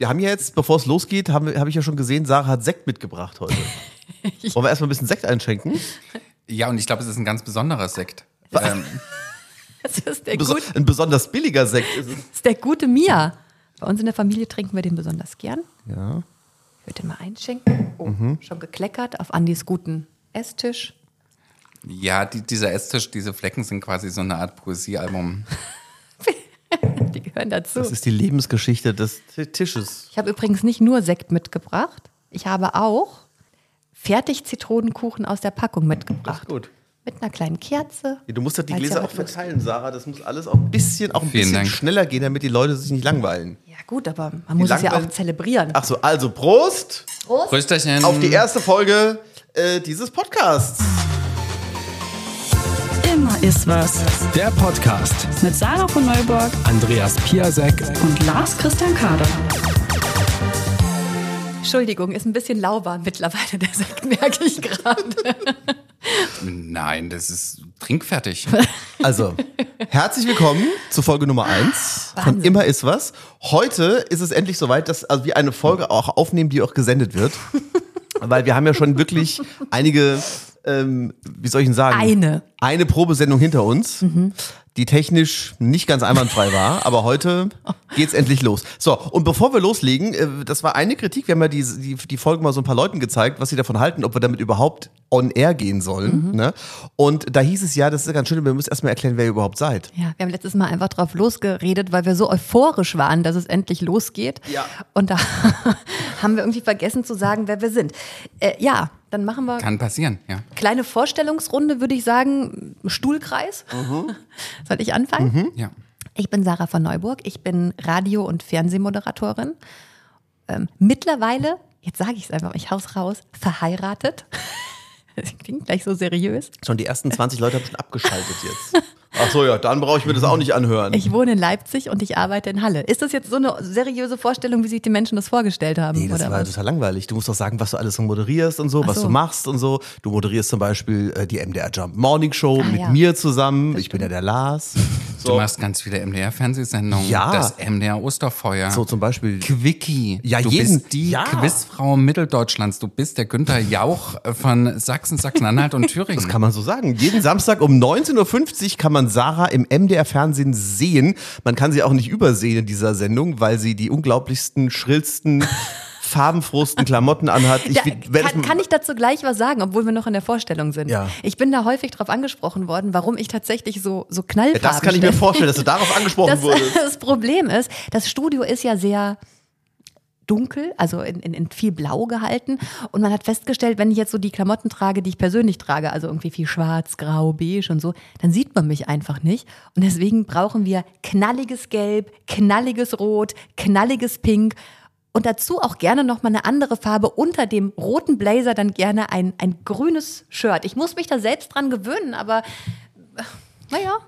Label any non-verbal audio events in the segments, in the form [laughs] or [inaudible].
Wir haben ja jetzt, bevor es losgeht, habe hab ich ja schon gesehen, Sarah hat Sekt mitgebracht heute. [laughs] Wollen wir erstmal ein bisschen Sekt einschenken? Ja, und ich glaube, es ist ein ganz besonderer Sekt. Ähm, Das ist der, Beso gut, ein besonders billiger Sekt ist es. das ist der gute Mia. Bei uns in der Familie trinken wir den besonders gern. Ja. Ich würde den mal einschenken. Oh, schon gekleckert auf Andis guten Esstisch. ja, die, dieser Esstisch, diese Flecken sind quasi so eine Art Poesiealbum. [laughs] Die gehören dazu. Das ist die Lebensgeschichte des Tisches. Ich habe übrigens nicht nur Sekt mitgebracht. Ich habe auch fertig Zitronenkuchen aus der Packung mitgebracht. gut. Mit einer kleinen Kerze. Du musst doch die Gläser ja auch verteilen, Sarah. Das muss alles auch ein bisschen, auch ein Vielen bisschen Dank. schneller gehen, damit die Leute sich nicht langweilen. Ja gut, aber man muss es ja auch zelebrieren. Ach so, also Prost Rösterchen. auf die erste Folge äh, dieses Podcasts. Immer ist was. Der Podcast. Mit Sarah von Neuburg Andreas Piasek. und Lars Christian Kader. Entschuldigung, ist ein bisschen lauwarm mittlerweile, der Sekt, merke ich gerade. Nein, das ist trinkfertig. [laughs] Also, herzlich willkommen zu Folge Nummer 1 von. Immer ist was. Heute ist es endlich soweit, dass also wir eine Folge auch aufnehmen, die auch gesendet wird. [laughs] Weil wir haben ja schon wirklich einige, ähm, wie soll ich denn sagen? Eine. Eine Probesendung hinter uns, die technisch nicht ganz einwandfrei war, [laughs] aber heute geht's endlich los. So, und bevor wir loslegen, äh, das war eine Kritik, wir haben ja die, die, die Folge mal so ein paar Leuten gezeigt, was sie davon halten, ob wir damit überhaupt on air gehen sollen. Ne? Und da hieß es ja, das ist ganz schön, wir müssen erstmal erklären, wer ihr überhaupt seid. Ja, wir haben letztes Mal einfach drauf losgeredet, weil wir so euphorisch waren, dass es endlich losgeht. Ja. Und da [laughs] haben wir irgendwie vergessen zu sagen, wer wir sind. Äh, ja, dann machen wir Kann passieren, ja. kleine Vorstellungsrunde, würde ich sagen. Stuhlkreis. [laughs] Soll ich anfangen? ja. Ich bin Sarah von Neuburg. Ich bin Radio- und Fernsehmoderatorin. Ähm, mittlerweile, jetzt sage ich es einfach, ich hau's raus, verheiratet. [laughs] Das klingt gleich so seriös. Schon die ersten 20 Leute haben schon abgeschaltet jetzt. Ach so, ja, dann brauche ich mir das auch nicht anhören. Ich wohne in Leipzig und ich arbeite in Halle. Ist das jetzt so eine seriöse Vorstellung, wie sich die Menschen das vorgestellt haben? Nee, das oder war was? total langweilig. Du musst doch sagen, was du alles so moderierst und so, Ach was so. du machst und so. Du moderierst zum Beispiel äh, die MDR Jump Morning Show Ah, mit ja. mir zusammen. ich bin ja der Lars. Du machst ganz viele MDR-Fernsehsendungen. Ja. Das MDR Osterfeuer. So zum Beispiel. Quickie. Ja, du jeden- bist die ja. Quizfrau Mitteldeutschlands. Du bist der Günther Jauch von Sachsen, Sachsen-Anhalt und Thüringen. Das kann man so sagen. Jeden Samstag um 19.50 Uhr kann man Sarah im MDR-Fernsehen sehen. Man kann sie auch nicht übersehen in dieser Sendung, weil sie die unglaublichsten, schrillsten, farbenfrohsten Klamotten anhat. Ich Da, kann, kann ich dazu gleich was sagen, obwohl wir noch in der Vorstellung sind? Ja. Ich bin da häufig drauf angesprochen worden, warum ich tatsächlich so, so knallfarben das kann ich mir stelle. vorstellen, dass du darauf angesprochen Das, wurdest. [laughs] das Problem ist, das Studio ist ja sehr dunkel, also in, in, in viel Blau gehalten. Und man hat festgestellt, wenn ich jetzt so die Klamotten trage, die ich persönlich trage, also irgendwie viel schwarz, grau, beige und so, dann sieht man mich einfach nicht. Und deswegen brauchen wir knalliges Gelb, knalliges Rot, knalliges Pink. Und dazu auch gerne nochmal eine andere Farbe unter dem roten Blazer, dann gerne ein, ein grünes Shirt. Ich muss mich da selbst dran gewöhnen, aber äh, naja.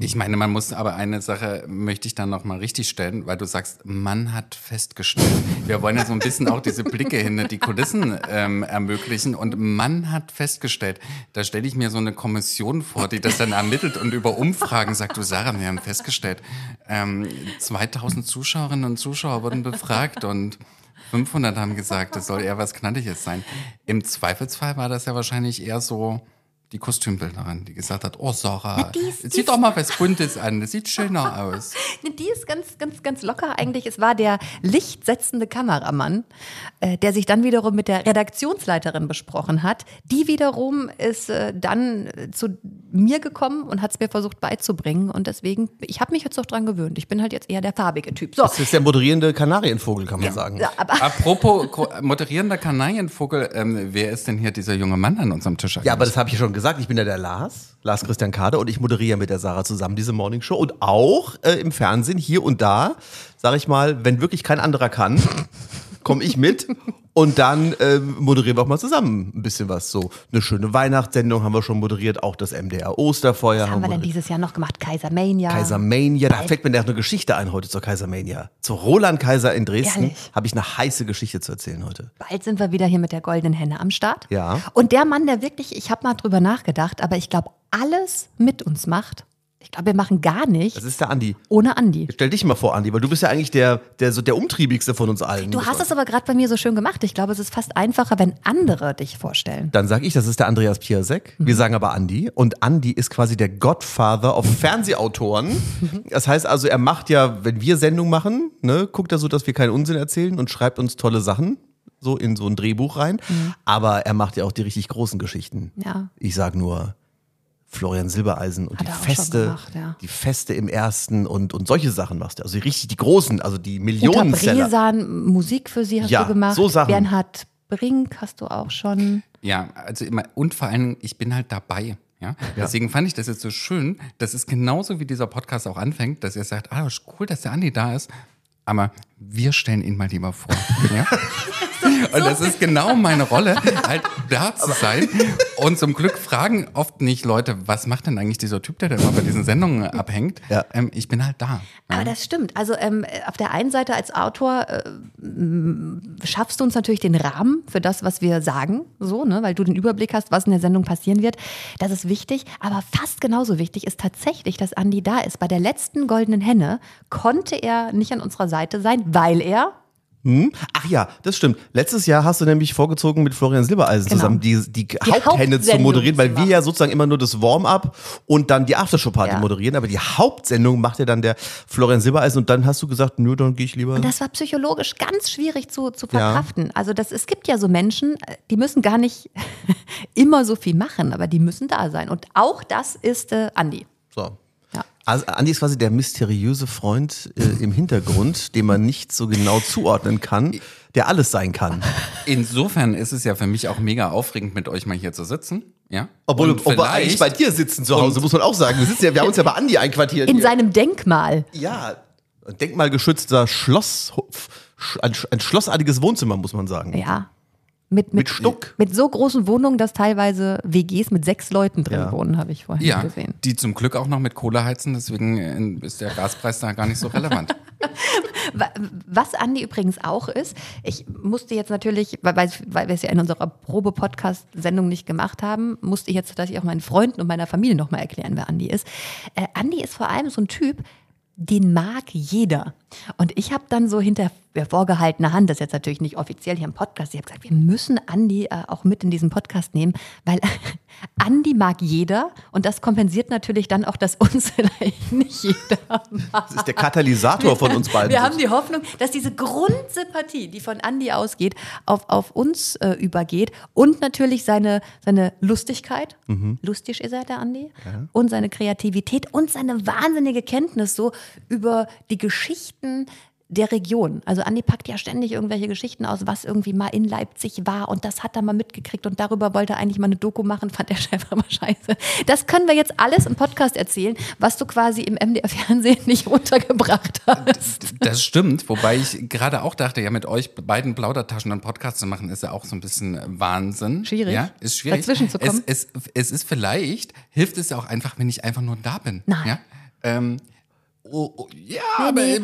Ich meine, man muss aber eine Sache möchte ich dann noch mal richtig stellen, weil du sagst, man hat festgestellt. Wir wollen ja so ein bisschen auch diese Blicke hinter die Kulissen ähm, ermöglichen und man hat festgestellt. Da stelle ich mir so eine Kommission vor, die das dann ermittelt und über Umfragen sagt, du Sarah, wir haben festgestellt, ähm, 2000 Zuschauerinnen und Zuschauer wurden befragt und 500 haben gesagt, das soll eher was Knalliges sein. Im Zweifelsfall war das ja wahrscheinlich eher so die Kostümbildnerin, die gesagt hat, oh Sarah, die ist- die zieh doch mal was Buntes an, das sieht schöner [laughs] aus. Nee, Die ist ganz, ganz, ganz locker eigentlich. Es war der lichtsetzende Kameramann, äh, der sich dann wiederum mit der Redaktionsleiterin besprochen hat. Die wiederum ist äh, dann äh, zu mir gekommen und hat es mir versucht beizubringen. Und deswegen, ich habe mich jetzt auch dran gewöhnt. Ich bin halt jetzt eher der farbige Typ. So, Das ist der moderierende Kanarienvogel, kann man sagen. ja, aber [laughs] Apropos moderierender Kanarienvogel, ähm, wer ist denn hier dieser junge Mann an unserem Tisch? Ja, aber das habe ich ja schon gesagt. Ich bin ja der Lars, Lars Christian Kader und ich moderiere mit der Sarah zusammen diese Morning Show. Und auch äh, im Fernsehen hier und da, sage ich mal, wenn wirklich kein anderer kann, komme ich mit und dann äh, moderieren wir auch mal zusammen ein bisschen was. So eine schöne Weihnachtssendung haben wir schon moderiert, auch das MDR Osterfeuer was haben wir denn dieses Jahr noch gemacht? Kaisermania. Kaisermania, da fällt mir noch eine Geschichte ein heute zur Kaisermania. Zu Roland Kaiser in Dresden habe ich eine heiße Geschichte zu erzählen heute. Bald sind wir wieder hier mit der goldenen Henne am Start. Ja. Und der Mann, der wirklich, ich habe mal drüber nachgedacht, aber ich glaube, alles mit uns macht, Ich glaube, wir machen gar nicht Das ist der Andi. ohne Andi. Stell dich mal vor, Andi, weil du bist ja eigentlich der, der, so der umtriebigste von uns allen. Du hast es aber gerade bei mir so schön gemacht. Ich glaube, es ist fast einfacher, wenn andere dich vorstellen. Dann sage ich, das ist der Andreas Piasek. Wir sagen aber Andi. Und Andi ist quasi der Godfather auf Fernsehautoren. [laughs] Das heißt also, er macht ja, wenn wir Sendung machen, ne, guckt er so, dass wir keinen Unsinn erzählen und schreibt uns tolle Sachen so in so ein Drehbuch rein. Aber er macht ja auch die richtig großen Geschichten. Ja. Ich sag nur Florian Silbereisen und Hat die er Feste, gemacht, ja. die Feste im ersten und, und solche Sachen machst du. Also richtig die großen, also die Uta Millionenseller. Bresan, Musik für sie hast Ja, du gemacht. so Sachen. Bernhard Brink hast du auch schon. Ja, also immer, und vor allem, ich bin halt dabei. Ja? Deswegen fand ich das jetzt so schön, dass es genauso wie dieser Podcast auch anfängt, dass ihr sagt, ah, cool, dass der Andi da ist. Aber wir stellen ihn mal lieber vor. [laughs] Ja? Und das ist genau meine Rolle, halt da zu sein. Und zum Glück fragen oft nicht Leute, was macht denn eigentlich dieser Typ, der da immer bei diesen Sendungen abhängt? Ja. Ähm, ich bin halt da. Aber das stimmt. Also ähm, auf der einen Seite als Autor äh, schaffst du uns natürlich den Rahmen für das, was wir sagen, so, ne, weil du den Überblick hast, was in der Sendung passieren wird. Das ist wichtig. Aber fast genauso wichtig ist tatsächlich, dass Andi da ist. Bei der letzten goldenen Henne konnte er nicht an unserer Seite sein, weil er Hm? Ach ja, das stimmt. Letztes Jahr hast du nämlich vorgezogen, mit Florian Silbereisen Genau. zusammen die, die, Haupthenne zu Hauptsendung moderieren, weil zu wir ja sozusagen immer nur das Warm-up und dann die Aftershow-Party Ja. moderieren, aber die Hauptsendung macht ja dann der Florian Silbereisen und dann hast du gesagt, nö, dann gehe ich lieber. Und das war psychologisch ganz schwierig zu, zu verkraften. Also das, es gibt ja so Menschen, äh, die müssen gar nicht [laughs] immer so viel machen, aber die müssen da sein. Und auch das ist äh, Andi. so. Also Andi ist quasi der mysteriöse Freund äh, im Hintergrund, den man nicht so genau zuordnen kann, der alles sein kann. Insofern ist es ja für mich auch mega aufregend, mit euch mal hier zu sitzen. Ja? Obwohl, Und obwohl wir eigentlich bei dir sitzen zu Hause, muss man auch sagen. Wir, sitzen ja, wir haben uns ja bei Andi einquartiert. In hier. seinem Denkmal. Ja, ein denkmalgeschützter Schloss, ein, ein schlossartiges Wohnzimmer, muss man sagen. Ja. Mit, Mit Stuck. Mit so großen Wohnungen, dass teilweise WGs mit sechs Leuten drin Ja. wohnen, habe ich vorhin Ja, gesehen. die zum Glück auch noch mit Kohle heizen, deswegen äh, ist der Gaspreis da gar nicht so relevant. [laughs] Wa- Was Andi übrigens auch ist, ich musste jetzt natürlich, weil, weil weil wir es ja in unserer Probe-Podcast-Sendung nicht gemacht haben, musste ich jetzt tatsächlich auch meinen Freunden und meiner Familie nochmal erklären, wer Andi ist. Äh, Andi ist vor allem so ein Typ, den mag jeder. Und ich habe dann so hinter ja, vorgehaltener Hand, das ist jetzt natürlich nicht offiziell hier im Podcast, ich habe gesagt, wir müssen Andi äh, auch mit in diesen Podcast nehmen, weil Andi mag jeder und das kompensiert natürlich dann auch, dass uns [laughs] vielleicht nicht jeder mag. Das ist der Katalysator von uns beiden. Wir haben die Hoffnung, dass diese Grundsympathie, die von Andi ausgeht, auf, auf uns äh, übergeht und natürlich seine, seine Lustigkeit, lustig ist er, der Andi, und seine Kreativität und seine wahnsinnige Kenntnis so über die Geschichten der Region. Also Andi packt ja ständig irgendwelche Geschichten aus, was irgendwie mal in Leipzig war und das hat er mal mitgekriegt und darüber wollte er eigentlich mal eine Doku machen, fand der Chef aber scheiße. Das können wir jetzt alles im Podcast erzählen, was du quasi im MDR-Fernsehen [laughs] nicht untergebracht hast. Das stimmt, wobei ich gerade auch dachte, ja, mit euch beiden Plaudertaschen einen Podcast zu machen, ist ja auch so ein bisschen Wahnsinn. Schwierig, Ja, ist schwierig. dazwischen zu kommen. Es, es, es ist vielleicht, hilft es ja auch einfach, wenn ich einfach nur da bin. Nein. Ja, ähm, oh, oh, ja aber. nee. äh,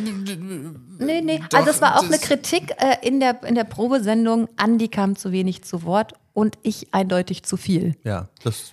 Nee, nee. Doch, also es war auch das- eine Kritik äh, in, der, in der Probesendung. Andi kam zu wenig zu Wort und ich eindeutig zu viel. Ja, das.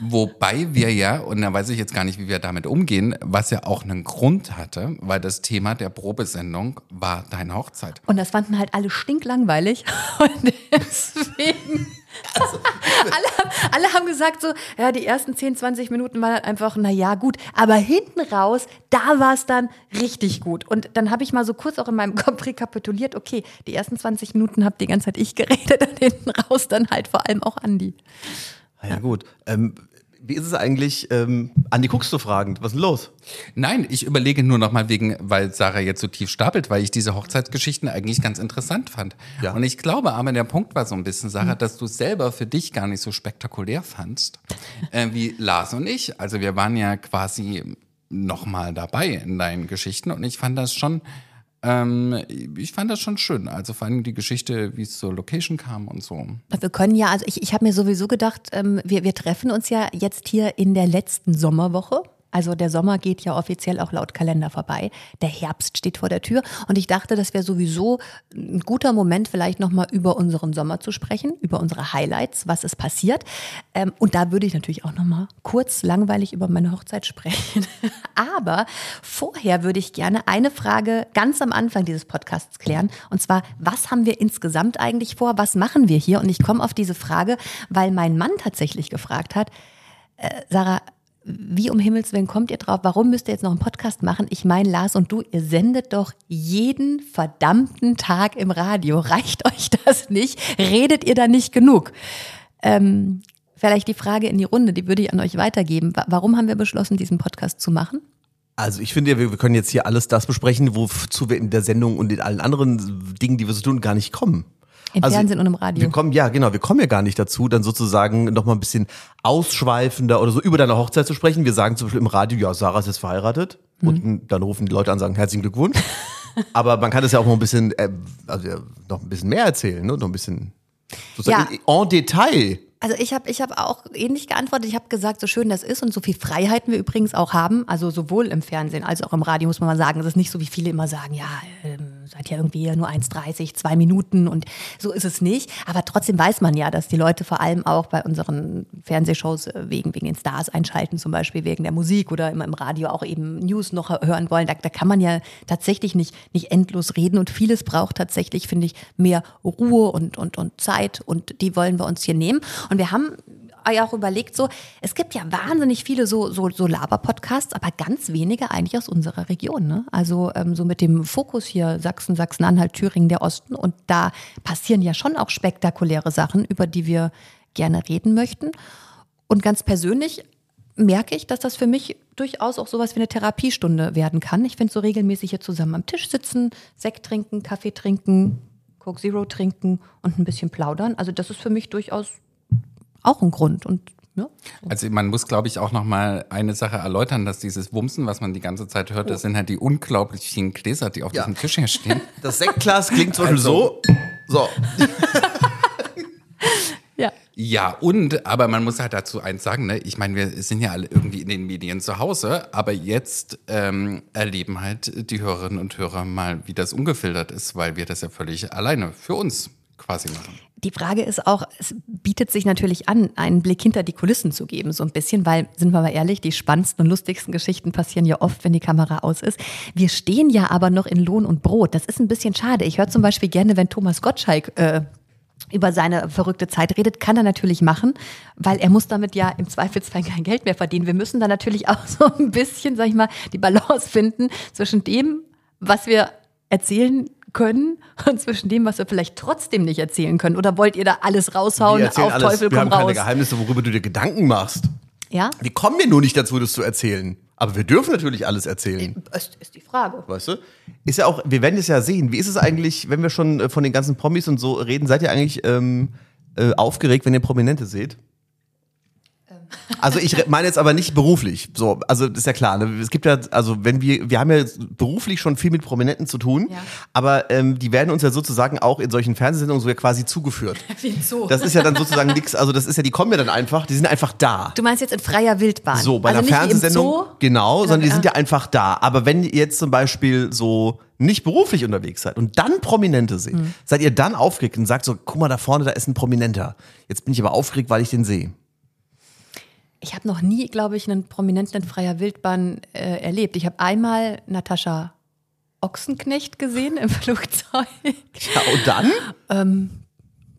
Wobei wir ja, und da weiß ich jetzt gar nicht, wie wir damit umgehen, was ja auch einen Grund hatte, weil das Thema der Probesendung war deine Hochzeit. Und das fanden halt alle stinklangweilig. [laughs] Und deswegen. [laughs] alle, haben, alle haben gesagt so, ja, die ersten 10, 20 Minuten waren halt einfach, na ja, gut. Aber hinten raus, da war es dann richtig gut. Und dann habe ich mal so kurz auch in meinem [laughs] Kopf rekapituliert, okay, die ersten 20 Minuten habt die ganze Zeit ich geredet [laughs] und hinten raus dann halt vor allem auch Andi. Na ja, gut. Ähm, wie ist es eigentlich? Ähm, Andi, guckst du fragend? Was ist denn los? Nein, ich überlege nur noch mal wegen, weil Sarah jetzt so tief stapelt, weil ich diese Hochzeitsgeschichten eigentlich ganz interessant fand. Ja. Und ich glaube aber, der Punkt war so ein bisschen, Sarah, dass du selber für dich gar nicht so spektakulär fandst, äh, wie Lars und ich. Also wir waren ja quasi noch mal dabei in deinen Geschichten und ich fand das schon, ähm, ich fand das schon schön. Also vor allem die Geschichte, wie es zur Location kam und so. Wir können ja, also ich, ich habe mir sowieso gedacht, ähm, wir, wir treffen uns ja jetzt hier in der letzten Sommerwoche. Also der Sommer geht ja offiziell auch laut Kalender vorbei. Der Herbst steht vor der Tür und ich dachte, das wäre sowieso ein guter Moment, vielleicht nochmal über unseren Sommer zu sprechen, über unsere Highlights, was ist passiert. Ähm, und da würde ich natürlich auch nochmal kurz langweilig über meine Hochzeit sprechen. [laughs] Aber vorher würde ich gerne eine Frage ganz am Anfang dieses Podcasts klären. Und zwar, was haben wir insgesamt eigentlich vor? Was machen wir hier? Und ich komme auf diese Frage, weil mein Mann tatsächlich gefragt hat, äh, Sarah, wie um Himmels Willen kommt ihr drauf? Warum müsst ihr jetzt noch einen Podcast machen? Ich meine, Lars und du, ihr sendet doch jeden verdammten Tag im Radio. Reicht euch das nicht? Redet ihr da nicht genug? Ähm, vielleicht die Frage in die Runde, die würde ich an euch weitergeben. Wa- Warum haben wir beschlossen, diesen Podcast zu machen? Also ich finde, ja, wir können jetzt hier alles das besprechen, wozu wir in der Sendung und in allen anderen Dingen, die wir so tun, gar nicht kommen. Im Fernsehen und im Radio. Wir kommen, ja, genau, wir kommen ja gar nicht dazu, dann sozusagen noch mal ein bisschen ausschweifender oder so über deine Hochzeit zu sprechen. Wir sagen zum Beispiel im Radio, ja, Sarah ist jetzt verheiratet. Mhm. Und dann rufen die Leute an und sagen, herzlichen Glückwunsch. [laughs] Aber man kann das ja auch noch ein bisschen, äh, also ja, noch ein bisschen mehr erzählen, ne? Noch ein bisschen sozusagen en Detail. Also ich habe ich hab auch ähnlich geantwortet. Ich habe gesagt, so schön das ist und so viel Freiheiten wir übrigens auch haben. Also sowohl im Fernsehen als auch im Radio muss man mal sagen. Es ist nicht so, wie viele immer sagen, ja, ähm, seid ja irgendwie nur 1,30, zwei Minuten und so ist es nicht. Aber trotzdem weiß man ja, dass die Leute vor allem auch bei unseren Fernsehshows äh, wegen, wegen den Stars einschalten, zum Beispiel wegen der Musik oder immer im Radio auch eben News noch hören wollen. Da, da kann man ja tatsächlich nicht, nicht endlos reden und vieles braucht tatsächlich, finde ich, mehr Ruhe und, und, und Zeit und die wollen wir uns hier nehmen. Und wir haben ja auch überlegt, so, es gibt ja wahnsinnig viele so, so, so Laber-Podcasts, aber ganz wenige eigentlich aus unserer Region. Ne? Also ähm, so mit dem Fokus hier Sachsen, Sachsen-Anhalt, Thüringen, der Osten. Und da passieren ja schon auch spektakuläre Sachen, über die wir gerne reden möchten. Und ganz persönlich merke ich, dass das für mich durchaus auch sowas wie eine Therapiestunde werden kann. Ich finde so regelmäßig hier zusammen am Tisch sitzen, Sekt trinken, Kaffee trinken, Coke Zero trinken und ein bisschen plaudern. Also das ist für mich durchaus auch ein Grund. Und ja, Also man muss, glaube ich, auch noch mal eine Sache erläutern, dass dieses Wumsen, was man die ganze Zeit hört, das sind halt die unglaublich vielen Gläser, die auf Ja. diesem Tisch hier stehen. [laughs] Das Sektglas klingt zum Beispiel Also- so. So. [laughs] ja. Ja, und, aber man muss halt dazu eins sagen, ne? ich meine, wir sind ja alle irgendwie in den Medien zu Hause, aber jetzt ähm, erleben halt die Hörerinnen und Hörer mal, wie das ungefiltert ist, weil wir das ja völlig alleine für uns quasi machen. Die Frage ist auch, es bietet sich natürlich an, einen Blick hinter die Kulissen zu geben, so ein bisschen, weil, sind wir mal ehrlich, die spannendsten und lustigsten Geschichten passieren ja oft, wenn die Kamera aus ist. Wir stehen ja aber noch in Lohn und Brot. Das ist ein bisschen schade. Ich höre zum Beispiel gerne, wenn Thomas Gottschalk äh, über seine verrückte Zeit redet, kann er natürlich machen, weil er muss damit ja im Zweifelsfall kein Geld mehr verdienen. Wir müssen da natürlich [laughs] auch so ein bisschen, sag ich mal, die Balance finden zwischen dem, was wir erzählen können und zwischen dem, was wir vielleicht trotzdem nicht erzählen können. Oder wollt ihr da alles raushauen, Wir auf alles. Teufel wir haben komm keine raus? Geheimnisse, worüber du dir Gedanken machst. Ja? Wir kommen ja nur nicht dazu, das zu erzählen. Aber wir dürfen natürlich alles erzählen. Das ist die Frage. Weißt du? Ist ja auch, wir werden es ja sehen. Wie ist es eigentlich, wenn wir schon äh, von den ganzen Promis und so reden, seid ihr eigentlich ähm, äh, aufgeregt, wenn ihr Prominente seht? Also ich meine jetzt aber nicht beruflich. So, also das ist ja klar. Ne? Es gibt ja, also wenn wir, wir haben ja beruflich schon viel mit Prominenten zu tun, Ja. aber ähm, die werden uns ja sozusagen auch in solchen Fernsehsendungen so ja quasi zugeführt. [laughs] Wieso? Das ist ja dann sozusagen nichts, also das ist ja, die kommen ja dann einfach, die sind einfach da. Du meinst jetzt in freier Wildbahn? So, bei also einer wie Fernsehsendung, Zoo? genau, sondern die sind ja einfach da. Aber wenn ihr jetzt zum Beispiel so nicht beruflich unterwegs seid und dann Prominente seht, Hm. seid ihr dann aufgeregt und sagt so, guck mal da vorne, da ist ein Prominenter. Jetzt bin ich aber aufgeregt, weil ich den sehe. Ich habe noch nie, glaube ich, einen Prominenten in freier Wildbahn äh, erlebt. Ich habe einmal Natascha Ochsenknecht gesehen im [laughs] Flugzeug. Ja, und dann,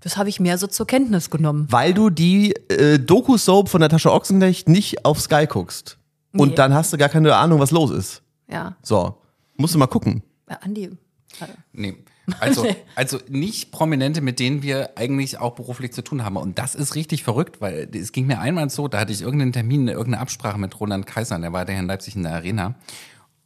Das habe ich mehr so zur Kenntnis genommen. weil du die äh, Doku-Soap von Natascha Ochsenknecht nicht auf Sky guckst. Und Nee. dann hast du gar keine Ahnung, was los ist. Ja, So, musst du mal gucken. ja Andi. Nee. Also, also nicht Prominente, mit denen wir eigentlich auch beruflich zu tun haben. Und das ist richtig verrückt, weil es ging mir einmal so, da hatte ich irgendeinen Termin, irgendeine Absprache mit Roland Kaiser, der war der in Leipzig in der Arena.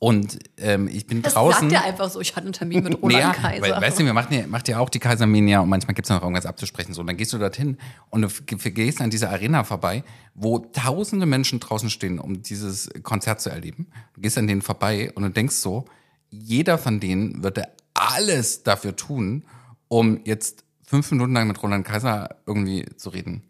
Und ähm, ich bin Das draußen. sagt er einfach so. Ich hatte einen Termin mit Roland Naja, Kaiser. Weil, weißt du, wir machen ja, macht ja auch die Kaisermania und manchmal gibt es noch irgendwas abzusprechen. So, und dann gehst du dorthin und du gehst an dieser Arena vorbei, wo tausende Menschen draußen stehen, um dieses Konzert zu erleben. Du gehst an denen vorbei und du denkst so, jeder von denen würde alles dafür tun, um jetzt fünf Minuten lang mit Roland Kaiser irgendwie zu reden.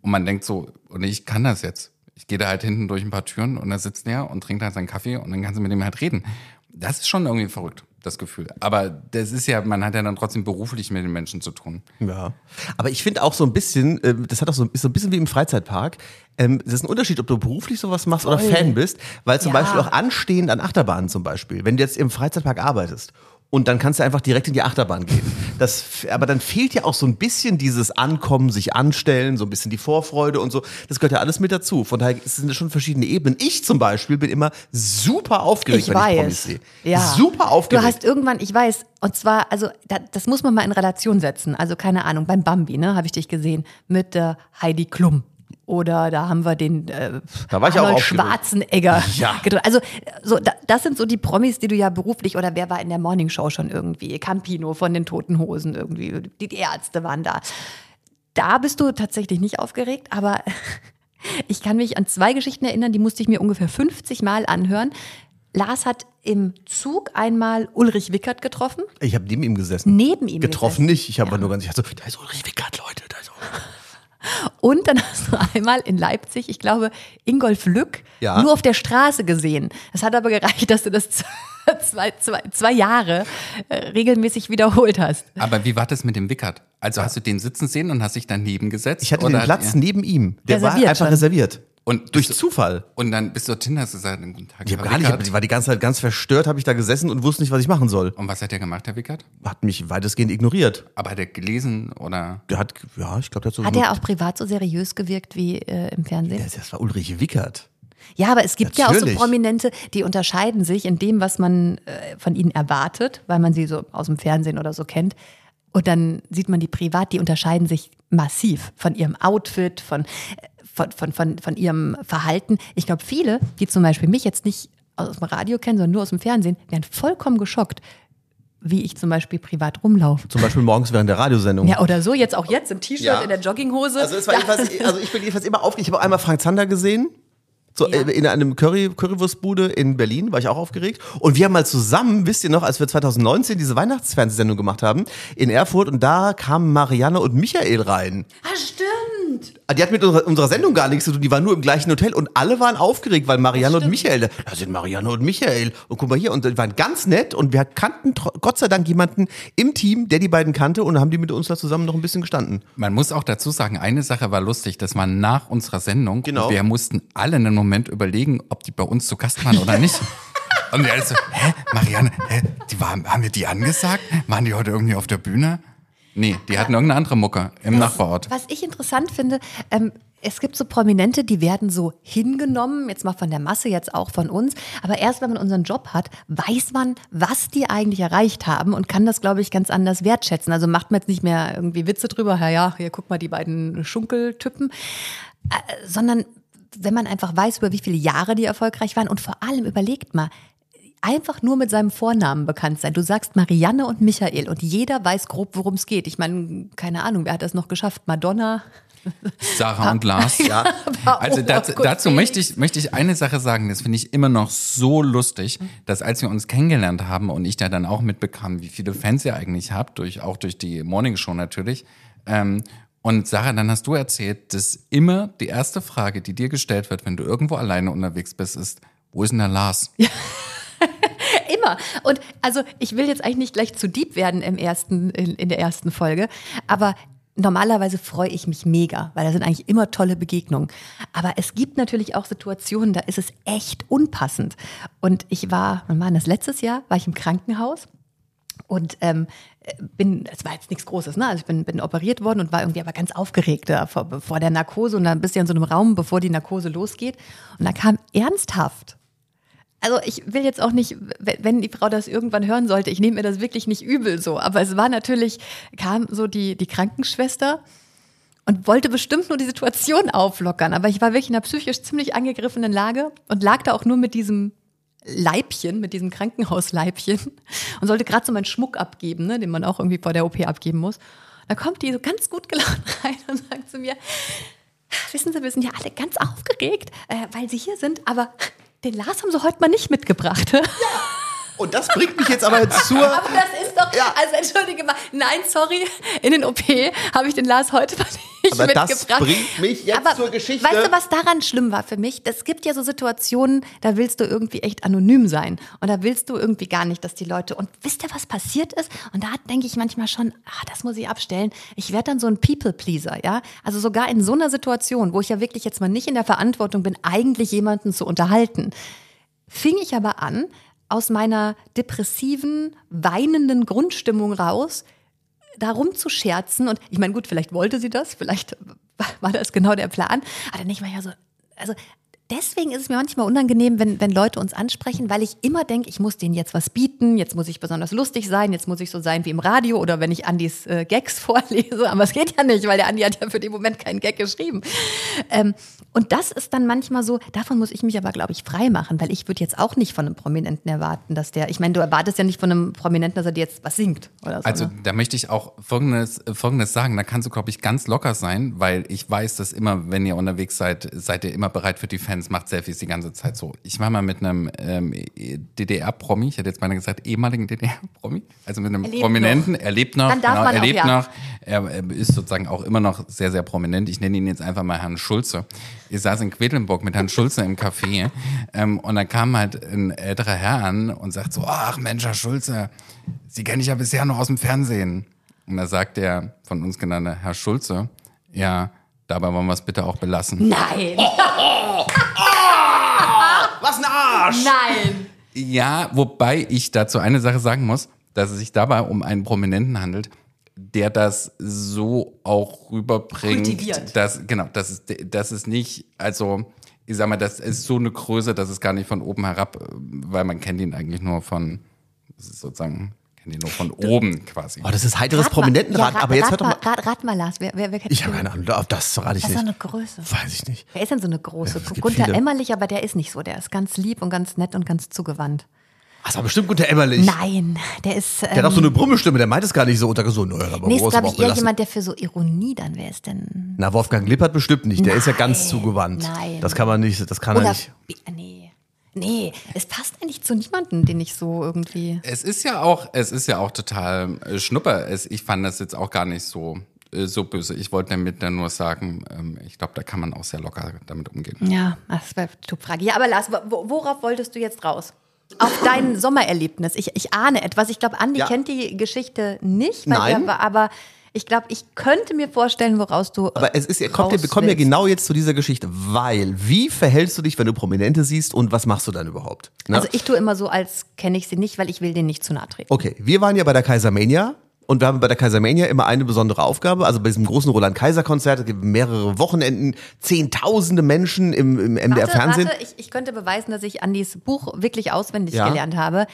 Und man denkt so, und ich kann das jetzt. Ich gehe da halt hinten durch ein paar Türen und da sitzt der und trinkt halt seinen Kaffee und dann kannst du mit dem halt reden. Das ist schon irgendwie verrückt, das Gefühl. Aber das ist ja, man hat ja dann trotzdem beruflich mit den Menschen zu tun. Ja. Aber ich finde auch so ein bisschen, äh, das hat auch so, ist so ein bisschen wie im Freizeitpark. Ähm, das ist ein Unterschied, ob du beruflich sowas machst oder Fan bist, weil zum Ja. Beispiel auch anstehend an Achterbahnen zum Beispiel, wenn du jetzt im Freizeitpark arbeitest und dann kannst du einfach direkt in die Achterbahn gehen. Das, aber dann fehlt ja auch so ein bisschen dieses Ankommen, sich anstellen, so ein bisschen die Vorfreude und so. Das gehört ja alles mit dazu. Von daher sind das schon verschiedene Ebenen. Ich zum Beispiel bin immer super aufgeregt, Ich wenn ich Promis weiß. sehe. Ja. Super aufgeregt. Du hast irgendwann, ich weiß, und zwar, also da, das muss man mal in Relation setzen. Also keine Ahnung, beim Bambi, ne, habe ich dich gesehen mit äh, Heidi Klum. Oder da haben wir den äh, Da war ich auch Arnold. Schwarzenegger. [laughs] Ja. Also so, da, das sind so die Promis, die du ja beruflich oder wer war in der Morning Show schon irgendwie? Campino von den Toten Hosen irgendwie. Die, die Ärzte waren da. Da bist du tatsächlich nicht aufgeregt, aber [laughs] ich kann mich an zwei Geschichten erinnern, die musste ich mir ungefähr 50 Mal anhören. Lars hat im Zug einmal Ulrich Wickert getroffen, ich habe neben ihm gesessen. neben ihm Getroffen gesessen. nicht. Ich habe nur ganz, ich so, da ist Ulrich Wickert, Leute. Da ist Ulrich. Und dann hast du einmal in Leipzig, ich glaube, Ingolf Lück Ja. nur auf der Straße gesehen. Das hat aber gereicht, dass du das [laughs] zwei, zwei, zwei Jahre äh, regelmäßig wiederholt hast. Aber wie war das mit dem Wickert? Also hast du den sitzen sehen und hast dich daneben gesetzt? Ich hatte Oder den hat Platz neben ihm. Der war Reserviert einfach schon. reserviert. Und Durch Zufall. Und dann bist du dorthin, hast gesagt, guten Tag, Ich habe Herr gar nicht, ich war die ganze Zeit ganz verstört, habe ich da gesessen und wusste nicht, was ich machen soll. Und was hat der gemacht, Herr Wickert? Hat mich weitestgehend ignoriert. Aber hat er gelesen oder? Der hat, ja, ich glaube, der hat so. Hat er auch privat so seriös gewirkt wie äh, im Fernsehen? Das, das war Ulrich Wickert. Ja, aber es gibt ja auch Natürlich. so Prominente, die unterscheiden sich in dem, was man äh, von ihnen erwartet, weil man sie so aus dem Fernsehen oder so kennt. Und dann sieht man die privat, die unterscheiden sich massiv von ihrem Outfit, von, äh, von, von, von, von ihrem Verhalten. Ich glaube, viele, die zum Beispiel mich jetzt nicht aus dem Radio kennen, sondern nur aus dem Fernsehen, werden vollkommen geschockt, wie ich zum Beispiel privat rumlaufe. Zum Beispiel morgens während der Radiosendung. Ja, oder so, jetzt auch jetzt im T-Shirt, Ja. in der Jogginghose. Also, es war jedenfalls, also ich bin jedenfalls immer aufgeregt. Ich habe einmal Frank Zander gesehen. So, äh, in einem Curry, Currywurstbude in Berlin war ich auch aufgeregt. Und wir haben mal zusammen, wisst ihr noch, als wir 2019 diese Weihnachtsfernsehsendung gemacht haben, in Erfurt und da kamen Marianne und Michael rein. ah, stimmt. Die hat mit unserer, unserer Sendung gar nichts zu tun, die waren nur im gleichen Hotel und alle waren aufgeregt, weil Marianne und Michael, da da sind Marianne und Michael und guck mal hier und die waren ganz nett und wir kannten tro- Gott sei Dank jemanden im Team, der die beiden kannte und haben die mit uns da zusammen noch ein bisschen gestanden. Man muss auch dazu sagen, eine Sache war lustig, das war nach unserer Sendung. Genau. Wir mussten alle einen Moment überlegen, ob die bei uns zu Gast waren oder nicht. [laughs] Und wir alle so, hä, Marianne, hä, die waren, haben wir die angesagt? Waren die heute irgendwie auf der Bühne? Nee, die hatten irgendeine andere Mucke im Nachbarort. Was ich interessant finde, ähm, es gibt so Prominente, die werden so hingenommen, jetzt mal von der Masse, jetzt auch von uns. Aber erst wenn man unseren Job hat, weiß man, was die eigentlich erreicht haben und kann das, glaube ich, ganz anders wertschätzen. Also macht man jetzt nicht mehr irgendwie Witze drüber, ja, ja, hier guck mal die beiden Schunkeltypen, äh, sondern wenn man einfach weiß, über wie viele Jahre die erfolgreich waren und vor allem überlegt mal, einfach nur mit seinem Vornamen bekannt sein. Du sagst Marianne und Michael und jeder weiß grob, worum es geht. Ich meine, keine Ahnung, wer hat das noch geschafft? Madonna? Sarah und Lars. [laughs] Ja. Also dazu, dazu möchte ich, möchte ich eine Sache sagen, das finde ich immer noch so lustig, dass als wir uns kennengelernt haben und ich da dann auch mitbekam, wie viele Fans ihr eigentlich habt, durch, auch durch die Morning Show natürlich. Ähm, und Sarah, dann hast du erzählt, dass immer die erste Frage, die dir gestellt wird, wenn du irgendwo alleine unterwegs bist, ist, wo ist denn der Lars? [laughs] Immer. Und also ich will jetzt eigentlich nicht gleich zu deep werden im ersten, in, in der ersten Folge, aber normalerweise freue ich mich mega, weil da sind eigentlich immer tolle Begegnungen. Aber es gibt natürlich auch Situationen, da ist es echt unpassend. Und ich war, wann war das letztes Jahr? War ich im Krankenhaus und ähm, bin, es war jetzt nichts Großes, ne? Also ich bin, bin operiert worden und war irgendwie aber ganz aufgeregt da vor, vor der Narkose und dann bist du in so einem Raum, bevor die Narkose losgeht. Und da kam ernsthaft also ich will jetzt auch nicht, wenn die Frau das irgendwann hören sollte, ich nehme mir das wirklich nicht übel so, aber es war natürlich, kam so die, die Krankenschwester und wollte bestimmt nur die Situation auflockern, aber ich war wirklich in einer psychisch ziemlich angegriffenen Lage und lag da auch nur mit diesem Leibchen, mit diesem Krankenhausleibchen [laughs] und sollte gerade so meinen Schmuck abgeben, ne, den man auch irgendwie vor der OP abgeben muss. Da kommt die so ganz gut gelaunt [laughs] rein und sagt zu mir, wissen Sie, wir sind ja alle ganz aufgeregt, äh, weil Sie hier sind, aber den Lars haben Sie heute mal nicht mitgebracht. Ja. [laughs] Und das bringt mich jetzt aber zur. Aber das ist doch, Ja. also entschuldige mal, nein, sorry, in den OP habe ich den Lars heute mal nicht Aber das mitgebracht. bringt mich jetzt Aber zur Geschichte. Weißt du, was daran schlimm war für mich? Es gibt ja so Situationen, da willst du irgendwie echt anonym sein. Und da willst du irgendwie gar nicht, dass die Leute. Und wisst ihr, was passiert ist? Und da denke ich manchmal schon, ah, das muss ich abstellen. Ich werde dann so ein People-Pleaser, ja? Also sogar in so einer Situation, wo ich ja wirklich jetzt mal nicht in der Verantwortung bin, eigentlich jemanden zu unterhalten fing ich aber an, aus meiner depressiven, weinenden Grundstimmung raus, da rumzuscherzen. Und ich meine, gut, vielleicht wollte sie das, vielleicht war das genau der Plan. Aber dann nicht mal ja so, also deswegen ist es mir manchmal unangenehm, wenn, wenn Leute uns ansprechen, weil ich immer denke, ich muss denen jetzt was bieten, jetzt muss ich besonders lustig sein, jetzt muss ich so sein wie im Radio oder wenn ich Andis äh, Gags [laughs] vorlese. Aber es geht ja nicht, weil der Andi hat ja für den Moment keinen Gag geschrieben. Ähm, und das ist dann manchmal so, davon muss ich mich aber, glaube ich, frei machen, weil ich würde jetzt auch nicht von einem Prominenten erwarten, dass der, ich meine, du erwartest ja nicht von einem Prominenten, dass er dir jetzt was singt oder so. Also ne? da möchte ich auch Folgendes, äh, Folgendes sagen. Da kannst du, glaube ich, ganz locker sein, weil ich weiß, dass immer, wenn ihr unterwegs seid, seid ihr immer bereit für die Fans, macht Selfies die ganze Zeit so. Ich war mal mit einem ähm, DDR-Promi, ich hätte jetzt beinahe gesagt ehemaligen DDR-Promi, also mit einem Er Prominenten, er lebt noch, Dann darf genau, man er lebt ja. noch, er, er ist sozusagen auch immer noch sehr, sehr prominent. Ich nenne ihn jetzt einfach mal Herrn Schulze. Ich saß in Quedlinburg mit Herrn Schulze im Café [laughs] ähm, und dann kam halt ein älterer Herr an und sagt so, ach Mensch, Herr Schulze, Sie kenne ich ja bisher nur aus dem Fernsehen. Und da sagt der von uns genannte Herr Schulze, ja, dabei wollen wir es bitte auch belassen. Nein, [laughs] Was ein Arsch! nein. Ja, wobei ich dazu eine Sache sagen muss, dass es sich dabei um einen Prominenten handelt, der das so auch rüberbringt, Kultiviert. dass genau, das ist das ist nicht, also ich sag mal, das ist so eine Größe, dass es gar nicht von oben herab, äh, weil man kennt ihn eigentlich nur von, das ist sozusagen ihn nur von oben quasi. Oh, das ist heiteres Prominentenrat, ja, rat- aber jetzt hört rat doch mal. Rat, rat mal, Lars, wer, wer, wer Ich habe keine Ahnung, das rate ich Das ist so nicht. eine Größe. Weiß ich nicht. Wer ist denn so eine große? Ja, es Gunther viele. Emmerlich, aber der ist nicht so. Der ist ganz lieb und ganz nett und ganz zugewandt. Ach, ist aber bestimmt Gunter Emmerlich. Nein, der ist. Ähm, Der hat auch so eine Brummelstimme, der meint es gar nicht so untergesund. Aber nee, ist, glaube ich, eher belassen. jemand, der für so Ironie dann, wer ist denn? Na, Wolfgang Lippert bestimmt nicht. Der ist ja ganz Nein, zugewandt. nein. Das kann man nicht, das kann er Oder. nicht. Bi- Nee. Nee, es passt eigentlich zu niemandem, den ich so irgendwie. Es ist ja auch, es ist ja auch total äh, Schnupper. Es, ich fand das jetzt auch gar nicht so, äh, so böse. Ich wollte damit dann nur sagen, ähm, ich glaube, da kann man auch sehr locker damit umgehen. Ja, das wäre eine Frage. Ja, aber Lars, wo- worauf wolltest du jetzt raus? Auf dein Sommererlebnis. Ich, ich ahne etwas. Ich glaube, Andi Ja. kennt die Geschichte nicht, weil Nein. er war, aber ich glaube, ich könnte mir vorstellen, woraus du. Aber es ist, kommt, wir kommen ja genau jetzt zu dieser Geschichte, weil wie verhältst du dich, wenn du Prominente siehst und was machst du dann überhaupt? Ne? Also ich tue immer so, als kenne ich sie nicht, weil ich will denen nicht zu nahe treten. Okay, wir waren ja bei der Kaisermania und wir haben bei der Kaisermania immer eine besondere Aufgabe. Also bei diesem großen Roland-Kaiser-Konzert, es gibt mehrere Wochenenden, zehntausende Menschen im, im MDR-Fernsehen. Warte, ich, ich könnte beweisen, dass ich Andis Buch wirklich auswendig Ja. gelernt habe.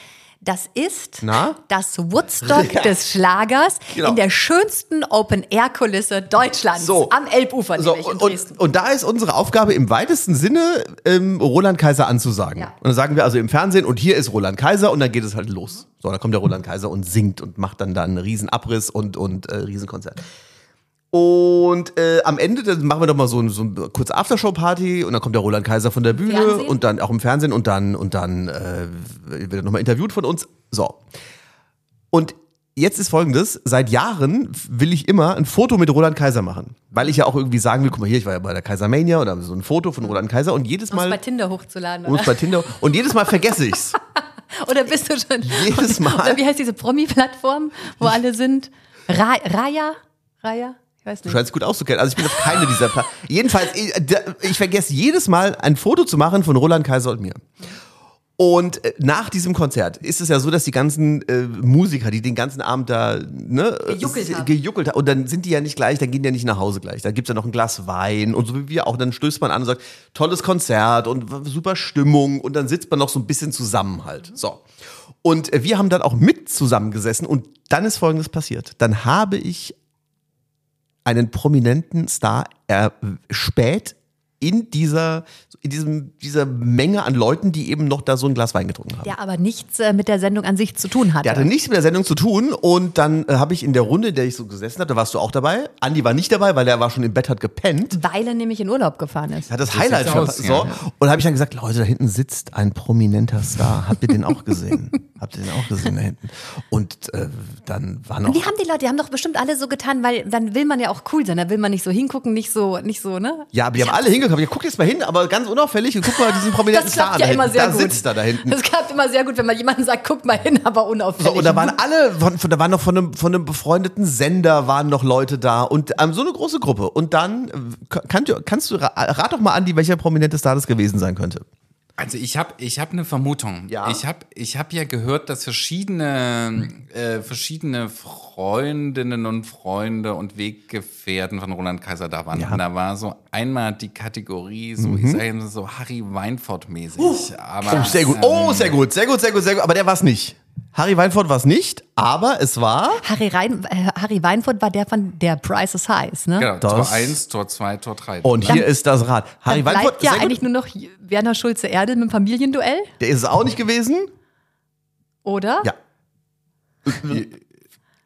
Das ist Na? das Woodstock des Schlagers Genau. in der schönsten Open-Air-Kulisse Deutschlands. So. Am Elbufer, So, in und, und da ist unsere Aufgabe im weitesten Sinne, ähm, Roland Kaiser anzusagen. Ja. Und dann sagen wir also im Fernsehen, und hier ist Roland Kaiser, und dann geht es halt los. So, dann kommt der Roland Kaiser und singt und macht dann da einen riesen Abriss und, und äh, Riesenkonzert. Und äh, am Ende dann machen wir doch mal so, so eine kurze Aftershow-Party und dann kommt der Roland Kaiser von der Bühne Fernsehen? und dann auch im Fernsehen und dann, und dann äh, wird er nochmal interviewt von uns. So. Und jetzt ist folgendes, seit Jahren will ich immer ein Foto mit Roland Kaiser machen. Weil ich ja auch irgendwie sagen will, guck mal hier, ich war ja bei der Kaisermania oder so ein Foto von Roland Kaiser und jedes Um es bei Mal, Tinder hochzuladen, oder? bei Tinder, und jedes Mal vergesse ich's. [laughs] Oder bist du schon. Jedes [laughs] Mal. Oder wie heißt diese Promi-Plattform, wo alle sind? Ra Raya? Raya? Ich weiß Du nicht. scheinst gut auszukennen. Also ich bin auf keine dieser Pla [laughs] Jedenfalls, ich, ich vergesse jedes Mal ein Foto zu machen von Roland Kaiser und mir. Und äh, nach diesem Konzert ist es ja so, dass die ganzen äh, Musiker, die den ganzen Abend da ne, Gejuckelt haben. gejuckelt haben, und dann sind die ja nicht gleich, dann gehen die ja nicht nach Hause gleich. Da gibt's ja noch ein Glas Wein und so wie wir auch, dann stößt man an und sagt, tolles Konzert und super Stimmung und dann sitzt man noch so ein bisschen zusammen halt. So. Und äh, wir haben dann auch mit zusammengesessen und dann ist Folgendes passiert. Dann habe ich einen prominenten Star erspäht in dieser, in diesem, dieser Menge an Leuten, die eben noch da so ein Glas Wein getrunken haben. Der aber nichts äh, mit der Sendung an sich zu tun hatte. Der hatte nichts mit der Sendung zu tun und dann äh, habe ich in der Runde, in der ich so gesessen habe, da warst du auch dabei. Andi war nicht dabei, weil der war schon im Bett, hat gepennt. weil er nämlich in Urlaub gefahren ist. Hat das Highlight sieht's verpasst. aus, So. ja. Und habe ich dann gesagt, Leute, da hinten sitzt ein prominenter Star. Habt ihr den auch gesehen? [laughs] Habt ihr den auch gesehen da hinten? Und äh, dann war noch. Und wie haben die Leute, die haben doch bestimmt alle so getan, weil dann will man ja auch cool sein, da will man nicht so hingucken, nicht so, nicht so, ne? Ja, aber die haben alle hingekommen. Ja, guck jetzt mal hin, aber ganz unauffällig und guck mal diesen prominenten Das Star ja immer sehr da gut. sitzt er da hinten. Das klappt immer sehr gut, wenn man jemanden sagt, guck mal hin, aber unauffällig. So, und da waren alle, von, von, da waren noch von einem, von einem befreundeten Sender waren noch Leute da und ähm, so eine große Gruppe. Und dann, äh, kann, du- kannst du, ra- rat doch mal Andi, welcher prominente Star das gewesen sein könnte. Also ich habe ich hab eine Vermutung. Ja. Ich habe ich hab ja gehört, dass verschiedene, äh, verschiedene Freundinnen und Freunde und Weggefährten von Roland Kaiser da waren. Ja. Und da war so einmal die Kategorie, so ich sage so Harry Weinfurt-mäßig. Aber, Oh, sehr gut. ähm, Oh, sehr gut, sehr gut, sehr gut, sehr gut. Aber der war es nicht. Harry Weinfurt war es nicht, aber es war. Harry, Rein, äh, Harry Weinfurt war der von der Price is Heiß, ne? Genau, Das- Tor 1, Tor 2, Tor 3. Und hier ist das Rad. Harry Dann Weinfurt, bleibt ja eigentlich nur noch Werner Schulze-Erdel mit dem Familienduell, der ist es auch nicht gewesen. oder? Ja.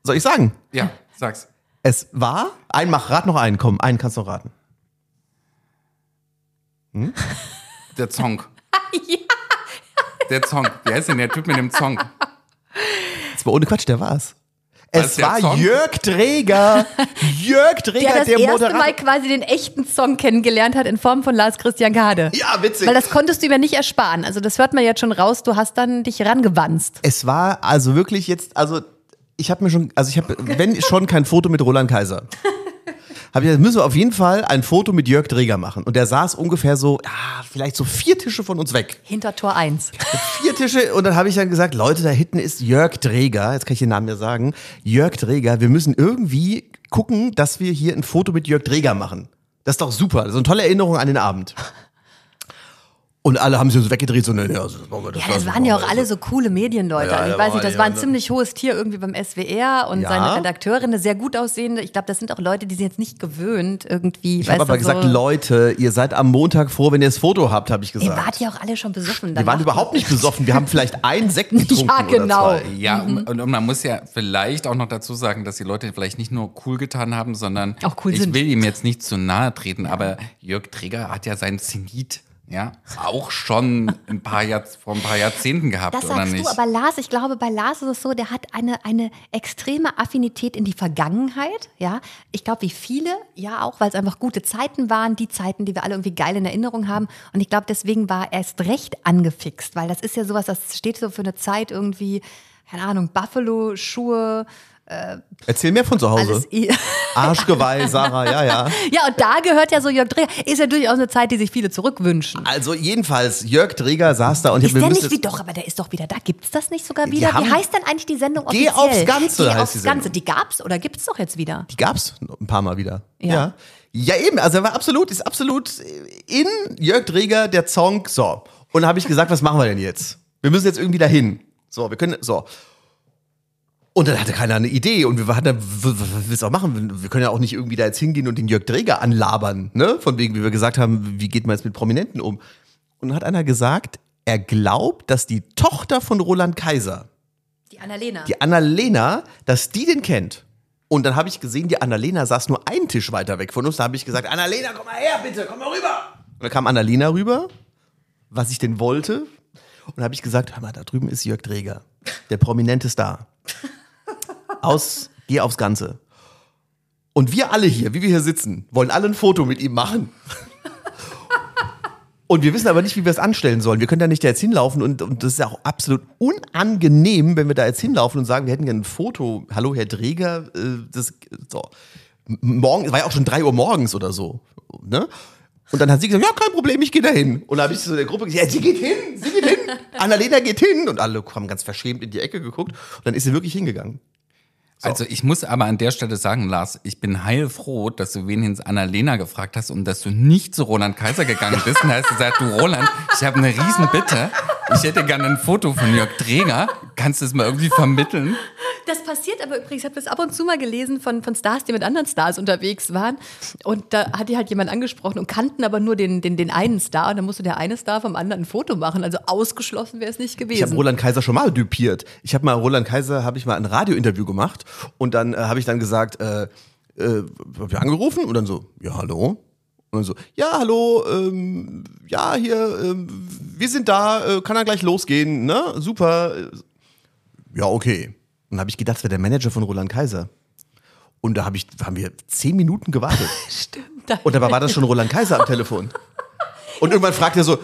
Soll ich sagen? Ja, sag's. Es war. Ein, mach, rat noch einen, komm, einen kannst du noch raten. Der Zong. [laughs] Der Zong. Wie heißt denn der Typ mit dem Zong? Das war ohne Quatsch, der war's. Es war? Jörg Träger. [laughs] Jörg Träger, Der das der, erste. Mal quasi den echten Song kennengelernt hat in Form von Lars Christian Kade. Ja, witzig. Weil das konntest du ihm ja nicht ersparen. Also das hört man jetzt schon raus, du hast dann dich rangewanzt. Es war also wirklich jetzt, also ich habe mir schon, also ich habe, wenn schon kein Foto mit Roland Kaiser. [laughs] Hab ich gesagt, müssen wir auf jeden Fall ein Foto mit Jörg Dreger machen. Und der saß ungefähr so, ja, vielleicht so vier Tische von uns weg. Hinter Tor 1. [laughs] Vier Tische. Und dann habe ich dann gesagt, Leute, da hinten ist Jörg Dreger. Jetzt kann ich den Namen ja sagen. Jörg Dreger. Wir müssen irgendwie gucken, dass wir hier ein Foto mit Jörg Dreger machen. Das ist doch super. Das ist eine tolle Erinnerung an den Abend. Und alle haben sich so weggedreht, so, ne, ne, also, das, das Ja, das waren ja auch alle so coole Medienleute. Ja, Also ich ja, weiß nicht, das ja, war ein ne. ziemlich hohes Tier irgendwie beim SWR und Ja. seine Redakteurin, eine sehr gut aussehende. Ich glaube, das sind auch Leute, die sind jetzt nicht gewöhnt irgendwie. Ich habe aber gesagt, so, Leute, ihr seid am Montag froh, wenn ihr das Foto habt, habe ich Ihr gesagt. wart ja auch alle schon besoffen. wir waren überhaupt nicht besoffen. Wir haben vielleicht einen Sekt [laughs] getrunken Ja, genau. oder zwei. Ja, und, und man muss ja vielleicht auch noch dazu sagen, dass die Leute vielleicht nicht nur cool getan haben, sondern Auch cool ich sind. will ihm jetzt nicht zu nahe treten, aber Jörg Träger hat ja seinen Zenit, ja, auch schon ein paar Jahr, vor ein paar Jahrzehnten gehabt, Das oder sagst nicht? du, aber Lars, ich glaube, bei Lars ist es so, der hat eine, eine extreme Affinität in die Vergangenheit, ja. Ich glaube, wie viele, ja auch, weil es einfach gute Zeiten waren, die Zeiten, die wir alle irgendwie geil in Erinnerung haben. Und ich glaube, deswegen war er erst recht angefixt, weil das ist ja sowas, das steht so für eine Zeit irgendwie, keine Ahnung, Buffalo-Schuhe, Erzähl mehr von zu Hause. [laughs] Arschgeweih, Sarah, ja, ja. [laughs] Ja, und da gehört ja so Jörg Dreher, ist ja durchaus eine Zeit, die sich viele zurückwünschen. Also jedenfalls, Jörg Träger saß da und ich Ist der nicht wie doch, aber der ist doch wieder da. Gibt's das nicht sogar wieder? haben- wie heißt denn eigentlich die Sendung Geh offiziell? aufs Ganze Geh heißt aufs die Sendung. Ganze. Die gab's oder gibt's doch jetzt wieder? Die gab's ein paar Mal wieder. Ja. Ja. Ja, eben. Also er war absolut, ist absolut in Jörg Dreger der Song. So. Und dann habe ich gesagt, was machen wir denn jetzt? Wir müssen jetzt irgendwie dahin. So, wir können, so. Und dann hatte keiner eine Idee und wir hatten, was willst du auch machen? Wir können ja auch nicht irgendwie da jetzt hingehen und den Jörg Dreger anlabern, ne? Von wegen, wie wir gesagt haben, wie geht man jetzt mit Prominenten um? Und dann hat einer gesagt, er glaubt, dass die Tochter von Roland Kaiser, Die Annalena. die Annalena, dass die den kennt. Und dann habe ich gesehen, die Annalena saß nur einen Tisch weiter weg von uns. Da habe ich gesagt, Annalena, komm mal her, bitte, komm mal rüber. Und dann kam Annalena rüber, was ich denn wollte. Und dann habe ich gesagt, hör mal, da drüben ist Jörg Dreger, der prominente Star. Aus, geh aufs Ganze. Und wir alle hier, wie wir hier sitzen, wollen alle ein Foto mit ihm machen. Und wir wissen aber nicht, wie wir es anstellen sollen. Wir können da nicht jetzt hinlaufen und, und das ist ja auch absolut unangenehm, wenn wir da jetzt hinlaufen und sagen, wir hätten gerne ein Foto. Hallo, Herr Dreger, äh, das, so. Morgen, war ja auch schon drei Uhr morgens oder so, ne? Und dann hat sie gesagt, ja, kein Problem, ich gehe da hin. Und dann habe ich zu der Gruppe gesagt, ja, sie geht hin, sie geht hin. Annalena geht hin. Und alle haben ganz verschämt in die Ecke geguckt. Und dann ist sie wirklich hingegangen. Also ich muss aber an der Stelle sagen, Lars, ich bin heilfroh, dass du wenigstens Annalena gefragt hast und dass du nicht zu Roland Kaiser gegangen bist. Und hast du gesagt, du Roland, ich habe eine Riesenbitte. Ich hätte gerne ein Foto von Jörg Träger. Kannst du es mal irgendwie vermitteln? Das passiert aber übrigens, ich habe das ab und zu mal gelesen von, von Stars, die mit anderen Stars unterwegs waren. Und da hat die halt jemand angesprochen und kannten aber nur den, den, den einen Star. Und dann musste der eine Star vom anderen ein Foto machen. Also ausgeschlossen wäre es nicht Ich habe gewesen. Roland Kaiser schon mal düpiert. Ich habe mal Roland Kaiser, habe ich mal ein Radiointerview gemacht und dann äh, habe ich dann gesagt, äh, äh, hab ich angerufen und dann so, ja hallo. Und dann so, ja hallo, ähm, ja hier, ähm, wir sind da, äh, kann dann gleich losgehen, ne? Super. Ja okay. Und dann habe ich gedacht, das wäre der Manager von Roland Kaiser. Und da hab ich, haben wir zehn Minuten gewartet. [laughs] Stimmt. Und dabei war das schon Roland Kaiser am Telefon. [laughs] Und irgendwann fragt er so,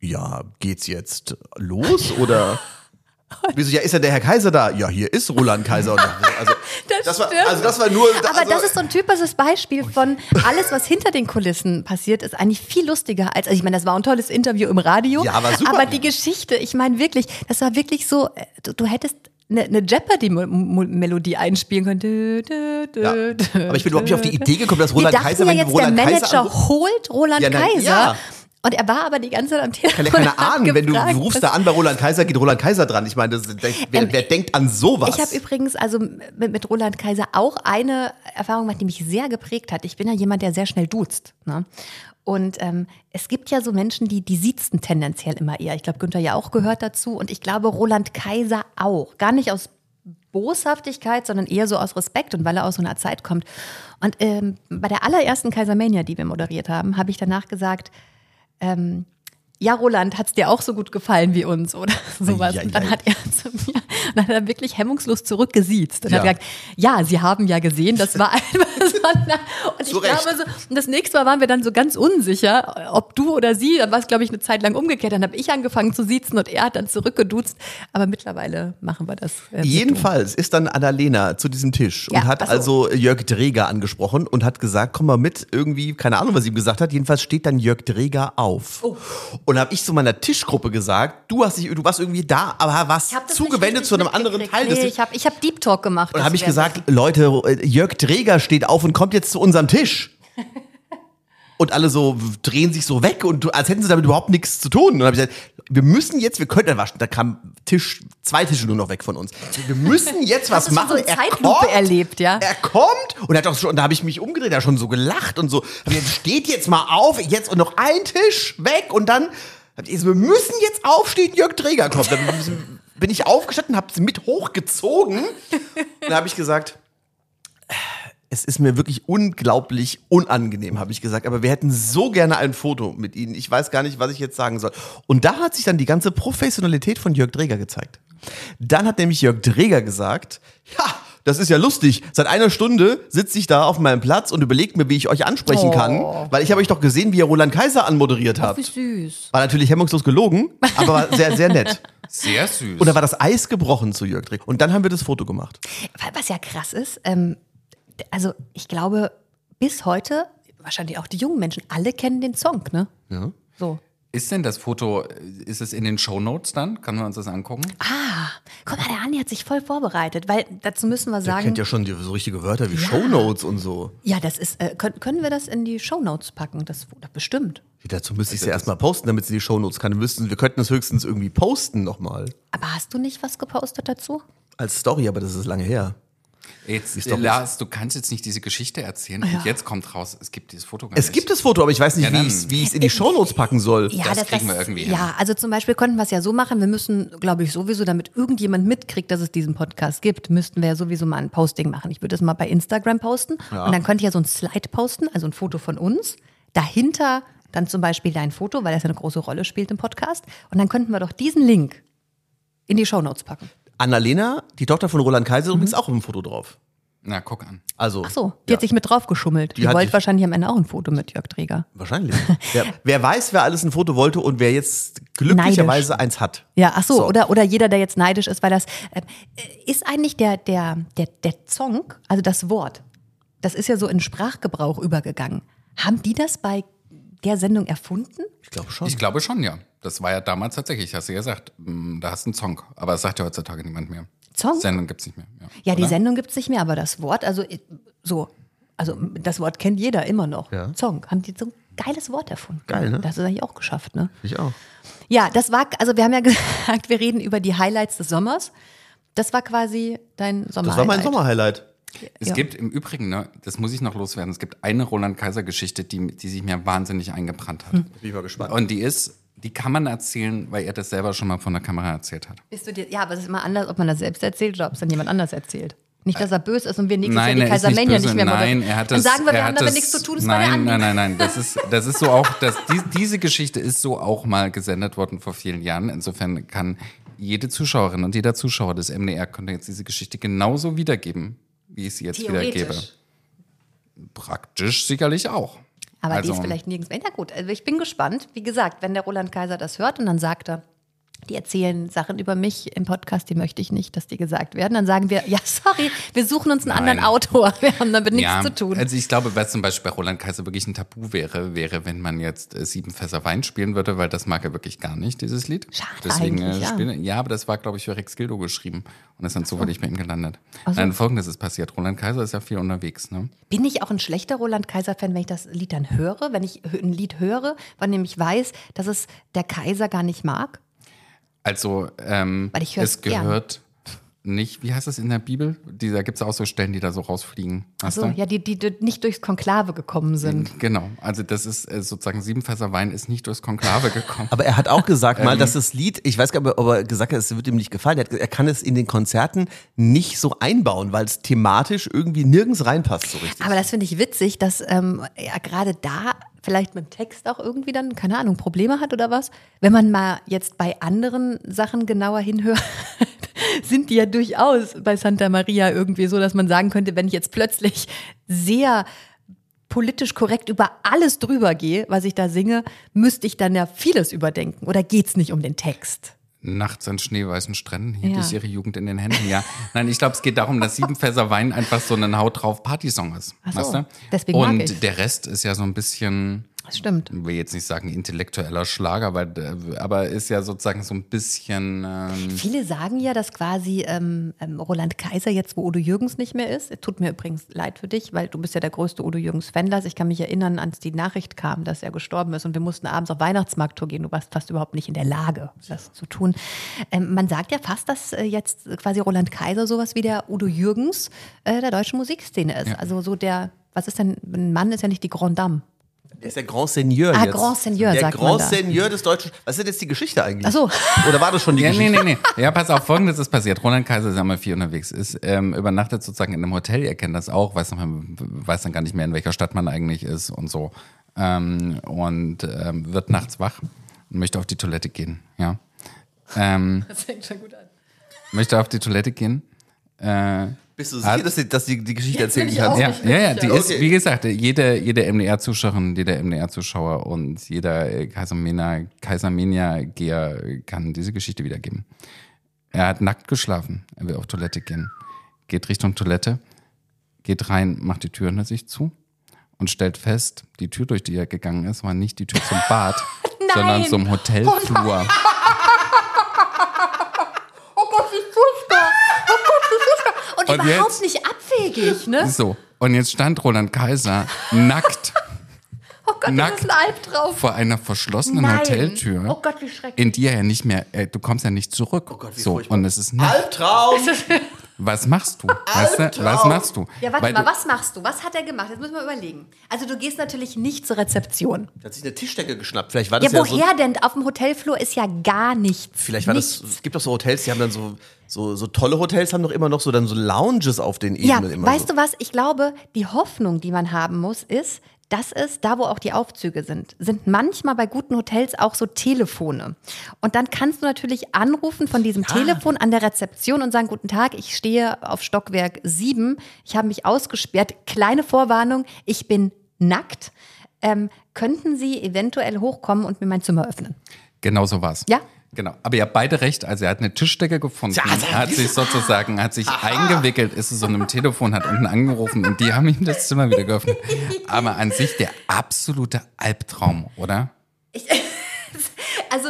ja, geht's jetzt los oder? Wieso, ja, ist ja der Herr Kaiser da? Ja, hier ist Roland Kaiser. Und [laughs] also, Das war, stimmt. also das war nur. Aber also, das ist so ein typisches Beispiel von alles, was hinter den Kulissen passiert, ist eigentlich viel lustiger als, also ich meine, das war ein tolles Interview im Radio. Ja, war super. Aber die Geschichte, ich meine wirklich, das war wirklich so, äh, du, du hättest eine, eine Jeopardy-Melodie einspielen dü, Ja. Aber ich bin überhaupt nicht auf die. Idee gekommen, dass Roland Kaiser, ja jetzt, Roland der Kaiser Manager anruft- holt Roland Ja, na, Kaiser. ja. Und er war aber die ganze Zeit am Telefon. kann ja keiner hat ahnen, wenn du gefragt, rufst da an bei Roland Kaiser, geht Roland Kaiser dran. Ich meine, das, wer, Ähm, wer denkt an sowas? Ich habe übrigens also mit, mit Roland Kaiser auch eine Erfahrung gemacht, die mich sehr geprägt hat. Ich bin ja jemand, der sehr schnell duzt. Ne? Und ähm, es gibt ja so Menschen, die, die siezen tendenziell immer eher. Ich glaube, Günther ja auch gehört dazu. Und ich glaube, Roland Kaiser auch. Gar nicht aus Boshaftigkeit, sondern eher so aus Respekt und weil er aus so einer Zeit kommt. Und ähm, bei der allerersten Kaisermania, die wir moderiert haben, habe ich danach gesagt, ähm, ja, Roland, hat's dir auch so gut gefallen wie uns oder [laughs] sowas? Ei, ei, und dann hat er [laughs] zu mir, und dann hat er wirklich hemmungslos zurückgesiezt und Ja. hat gesagt, ja, Sie haben ja gesehen, das war [laughs] einfach so. eine- Und ich Zu Recht. glaube so, und das nächste Mal waren wir dann so ganz unsicher, ob du oder sie, dann war es glaube ich eine Zeit lang umgekehrt, dann habe ich angefangen zu siezen und er hat dann zurückgeduzt, aber mittlerweile machen wir das. äh. Jedenfalls ist dann Annalena zu diesem Tisch Ja, und hat so. also Jörg Dreger angesprochen und hat gesagt, komm mal mit, irgendwie, keine Ahnung, was sie ihm gesagt hat. Jedenfalls steht dann Jörg Dreger auf. Oh. Und habe ich zu meiner Tischgruppe gesagt, du hast dich, du warst irgendwie da, aber warst zugewendet zu einem anderen. Teil Nee, ich habe ich hab Deep Talk gemacht. Und habe ich gesagt, Leute, äh, Jörg Dreger steht auf und kommt jetzt zu unserem Tisch. Und alle so drehen sich so weg und als hätten sie damit überhaupt nichts zu tun. Und dann habe ich gesagt, wir müssen jetzt, wir können dann waschen. Da kam Tisch, zwei Tische nur noch weg von uns. Wir müssen jetzt [laughs] was machen. so eine Zeitlupe erlebt, ja? Er kommt und er hat doch schon, da habe ich mich umgedreht, er hat schon so gelacht und so. Gesagt, steht jetzt mal auf, jetzt und noch ein Tisch weg und dann, wir müssen jetzt aufstehen, Jörg Träger kommt. Dann bin ich aufgestanden, habe sie mit hochgezogen. Und dann habe ich gesagt, es ist mir wirklich unglaublich unangenehm, habe ich gesagt. Aber wir hätten so gerne ein Foto mit Ihnen. Ich weiß gar nicht, was ich jetzt sagen soll. Und da hat sich dann die ganze Professionalität von Jörg Dreger gezeigt. Dann hat nämlich Jörg Dreger gesagt, ja, das ist ja lustig. Seit einer Stunde sitze ich da auf meinem Platz und überlegt mir, wie ich euch ansprechen kann. Weil ich habe euch doch gesehen, wie ihr Roland Kaiser anmoderiert Wie habt. süß. War natürlich hemmungslos gelogen, aber war sehr, sehr nett. [laughs] Sehr süß. Und da war das Eis gebrochen zu Jörg Dreger. Und dann haben wir das Foto gemacht. Was ja krass ist, ähm, also ich glaube, bis heute, wahrscheinlich auch die jungen Menschen, alle kennen den Song, ne? Ja. So. ist denn das Foto, ist es in den Shownotes dann? Können wir uns das angucken? Ah, guck mal, der Andi hat sich voll vorbereitet, weil dazu müssen wir Der sagen. kennt ja schon die, so richtige Wörter wie Shownotes und so. Ja, das ist, äh, können, können wir das in die Shownotes packen? Das das bestimmt. Dazu müsste ich es ja erstmal posten, damit sie die Shownotes kann. Wir, wir könnten es höchstens irgendwie posten nochmal. Aber hast du nicht was gepostet dazu? Als Story, aber das ist lange her. Jetzt, Ist doch Lars, du kannst jetzt nicht diese Geschichte erzählen. Und jetzt kommt raus, es gibt dieses Foto gar Es nicht. gibt das Foto, aber ich weiß nicht, Ja, wie ich es in die Shownotes packen soll. Ja, Das kriegen wir irgendwie hin. Ja, also zum Beispiel könnten wir es ja so machen, wir müssen, glaube ich, sowieso, damit irgendjemand mitkriegt, dass es diesen Podcast gibt, müssten wir ja sowieso mal ein Posting machen. Ich würde es mal bei Instagram posten und dann könnte ich ja so ein Slide posten, also ein Foto von uns. Dahinter dann zum Beispiel dein Foto, weil das ja eine große Rolle spielt im Podcast. Und dann könnten wir doch diesen Link in die Shownotes packen. Annalena, die Tochter von Roland Kaiser, übrigens auch im Foto drauf. Na, guck an. Also, Mhm. Ach so, die ja, hat sich mit drauf geschummelt. Die, hat wollte wahrscheinlich am Ende auch ein Foto mit Jörg Träger. wahrscheinlich. [laughs] wer, wer weiß, wer alles ein Foto wollte und wer jetzt glücklicherweise eins hat. Ja, ach so, So. Oder, oder jeder, der jetzt neidisch ist, weil das äh, ist eigentlich der, der, der, der Song, also das Wort, das ist ja so in Sprachgebrauch übergegangen. Haben die das bei der Sendung erfunden? Ich glaube schon. Ich glaube schon, ja. Das war ja damals tatsächlich, hast du ja gesagt, mm, da hast du einen Song. Aber das sagt ja heutzutage niemand mehr. Song? Sendung gibt's nicht mehr. Ja, Ja, die? Sendung gibt's nicht mehr, aber das Wort, also äh, so, also das Wort kennt jeder immer noch. Ja. Song, haben die so ein geiles Wort erfunden. Geil, ne? Das ist eigentlich auch geschafft, ne? Ich auch. Ja, das war, also wir haben ja [laughs] gesagt, wir reden über die Highlights des Sommers. Das war quasi dein Sommer. Das war mein Sommerhighlight. Es Ja. gibt im Übrigen, ne, das muss ich noch loswerden, es gibt eine Roland-Kaiser-Geschichte, die, die sich mir wahnsinnig eingebrannt hat. Hm. Bin ich mal gespannt. Und die ist, die kann man erzählen, weil er das selber schon mal von der Kamera erzählt hat. Bist du dir, ja, aber es ist immer anders, ob man das selbst erzählt oder ob es dann jemand anders erzählt. Nicht, dass er böse ist und wir nächstes Nein, Jahr die er nicht Kaisermania böse. nicht mehr Nein, moderieren. er hat Dann das. sagen wir, wir haben damit das, nichts zu tun, das war der nein, nein, nein, nein. Das ist, das ist so auch, dass die, diese Geschichte ist so auch mal gesendet worden vor vielen Jahren. Insofern kann jede Zuschauerin und jeder Zuschauer des MDR könnte jetzt diese Geschichte genauso wiedergeben, wie ich sie jetzt wiedergebe. Praktisch sicherlich auch. Aber die Also- ist vielleicht nirgends mehr. Na gut, also ich bin gespannt. Wie gesagt, wenn der Roland Kaiser das hört und dann sagt er, die erzählen Sachen über mich im Podcast, die möchte ich nicht, dass die gesagt werden, dann sagen wir, ja, sorry, wir suchen uns einen Nein. anderen Autor. Wir haben damit nichts zu tun. Also ich glaube, was zum Beispiel bei Roland Kaiser wirklich ein Tabu wäre, wäre, wenn man jetzt äh, sieben Fässer Wein spielen würde, weil das mag er wirklich gar nicht, dieses Lied. Schade Deswegen, eigentlich, äh, ja. spielen, ja, aber das war, glaube ich, für Rex Gildo geschrieben und ist dann zufällig bei ihm gelandet. Ach so. Nein, folgendes ist passiert. Roland Kaiser ist ja viel unterwegs, ne? Bin ich auch ein schlechter Roland Kaiser-Fan, wenn ich das Lied dann höre, wenn ich ein Lied höre, weil nämlich weiß, dass es der Kaiser gar nicht mag? Also, ähm, es gehört nicht, wie heißt es in der Bibel? Die, da gibt es auch so Stellen, die da so rausfliegen. Weißt So, du? ja, die, die, die nicht durchs Konklave gekommen sind. Genau, also das ist äh, sozusagen sieben Fässer Wein ist nicht durchs Konklave gekommen. [laughs] Aber er hat auch gesagt Ähm. mal, dass das Lied, ich weiß gar nicht, ob er gesagt hat, es wird ihm nicht gefallen. Er, hat, er kann es in den Konzerten nicht so einbauen, weil es thematisch irgendwie nirgends reinpasst so richtig. Aber das finde ich witzig, dass ähm, ja, gerade da vielleicht mit dem Text auch irgendwie dann, keine Ahnung, Probleme hat oder was. Wenn man mal jetzt bei anderen Sachen genauer hinhört, sind die ja durchaus bei Santa Maria irgendwie so, dass man sagen könnte, wenn ich jetzt plötzlich sehr politisch korrekt über alles drüber gehe, was ich da singe, müsste ich dann ja vieles überdenken. Oder geht's nicht um den Text? Nachts an schneeweißen Stränden hielt Ja. ich ihre Jugend in den Händen. Ja, nein, ich glaube, es geht darum, dass sieben Fässer Wein einfach so ein Haut drauf Partysong ist. Ach so, weißt du? deswegen mag Und der Rest ist ja so ein bisschen, Das stimmt. ich will jetzt nicht sagen intellektueller Schlager, weil, äh, aber ist ja sozusagen so ein bisschen. Ähm, Viele sagen ja, dass quasi ähm, ähm, Roland Kaiser jetzt, wo Udo Jürgens nicht mehr ist, tut mir übrigens leid für dich, weil du bist ja der größte Udo Jürgens-Fan. Ich kann mich erinnern, als die Nachricht kam, dass er gestorben ist und wir mussten abends auf Weihnachtsmarkttour gehen. Du warst fast überhaupt nicht in der Lage, das zu tun. Ähm, man sagt ja fast, dass äh, jetzt quasi Roland Kaiser sowas wie der Udo Jürgens äh, der deutschen Musikszene ist. Ja. Also so der, was ist denn, ein Mann ist ja nicht die Grand Dame. Der ist der Grand Seigneur Ah, jetzt. Grand Seigneur, Der sagt man Grand da. Seigneur des deutschen. Was ist denn jetzt die Geschichte eigentlich? Ach so. Oder war das schon die [laughs] Ja, nee, Geschichte? nee, nee. Ja, pass auf, folgendes ist passiert. Roland Kaiser ist ja mal viel unterwegs, ist ähm, übernachtet sozusagen in einem Hotel, ihr kennt das auch, weiß, noch, weiß dann gar nicht mehr, in welcher Stadt man eigentlich ist und so. Ähm, und ähm, wird nachts wach und möchte auf die Toilette gehen, ja. Ähm, Das fängt schon gut an. möchte auf die Toilette gehen. Äh, Bist du sicher, dass du dass du die Geschichte erzählen kannst? ja, ja, ja, die ist, Okay. wie gesagt, jede, jede MDR-Zuschauerin, jeder MDR-Zuschauer und jeder äh, Kaisermena, Kaisermenia-Geher kann diese Geschichte wiedergeben. Er hat nackt geschlafen, er will auf Toilette gehen, geht Richtung Toilette, geht rein, macht die Tür hinter sich zu und stellt fest, die Tür, durch die er gegangen ist, war nicht die Tür zum Bad, [laughs] sondern zum Hotelflur. [laughs] Und überhaupt jetzt? nicht abwegig, ne? So, und jetzt stand Roland Kaiser nackt [laughs] Oh Gott, Nackt. das ist ein Albtraum. vor einer verschlossenen Nein. Hoteltür. Oh Gott, wie schrecklich. in die er ja nicht mehr, äh, du kommst ja nicht zurück. Oh Gott, wie so, furchtbar. und es ist nackt. Albtraum! Was machst du? Weißt du? Was machst du? Ja, warte Weil mal, du, was machst du? Was hat er gemacht? Jetzt müssen wir überlegen. Also du gehst natürlich nicht zur Rezeption. Der hat sich eine Tischdecke geschnappt. Vielleicht war Ja, das ja, woher so. denn? Auf dem Hotelflur ist ja gar nichts. Vielleicht war nichts. das. Es gibt doch so Hotels, die haben dann so, so, so tolle Hotels, haben doch immer noch so dann so Lounges auf den Ja, Ebenen immer. weißt so. du was? Ich glaube, die Hoffnung, die man haben muss, ist, dass es, da wo auch die Aufzüge sind, sind manchmal bei guten Hotels auch so Telefone. Und dann kannst du natürlich anrufen von diesem Telefon an der Rezeption und sagen, guten Tag, ich stehe auf Stockwerk 7, ich habe mich ausgesperrt, kleine Vorwarnung, ich bin nackt. Ähm, könnten Sie eventuell hochkommen und mir mein Zimmer öffnen? genau so war's. Ja? Genau. Aber ihr habt beide recht. Also er hat eine Tischdecke gefunden, Ja, also- hat sich sozusagen, hat sich [laughs] eingewickelt, ist zu so einem Telefon, hat unten angerufen und die haben ihm das Zimmer wieder geöffnet. [laughs] Aber an sich der absolute Albtraum, oder? [laughs] Also,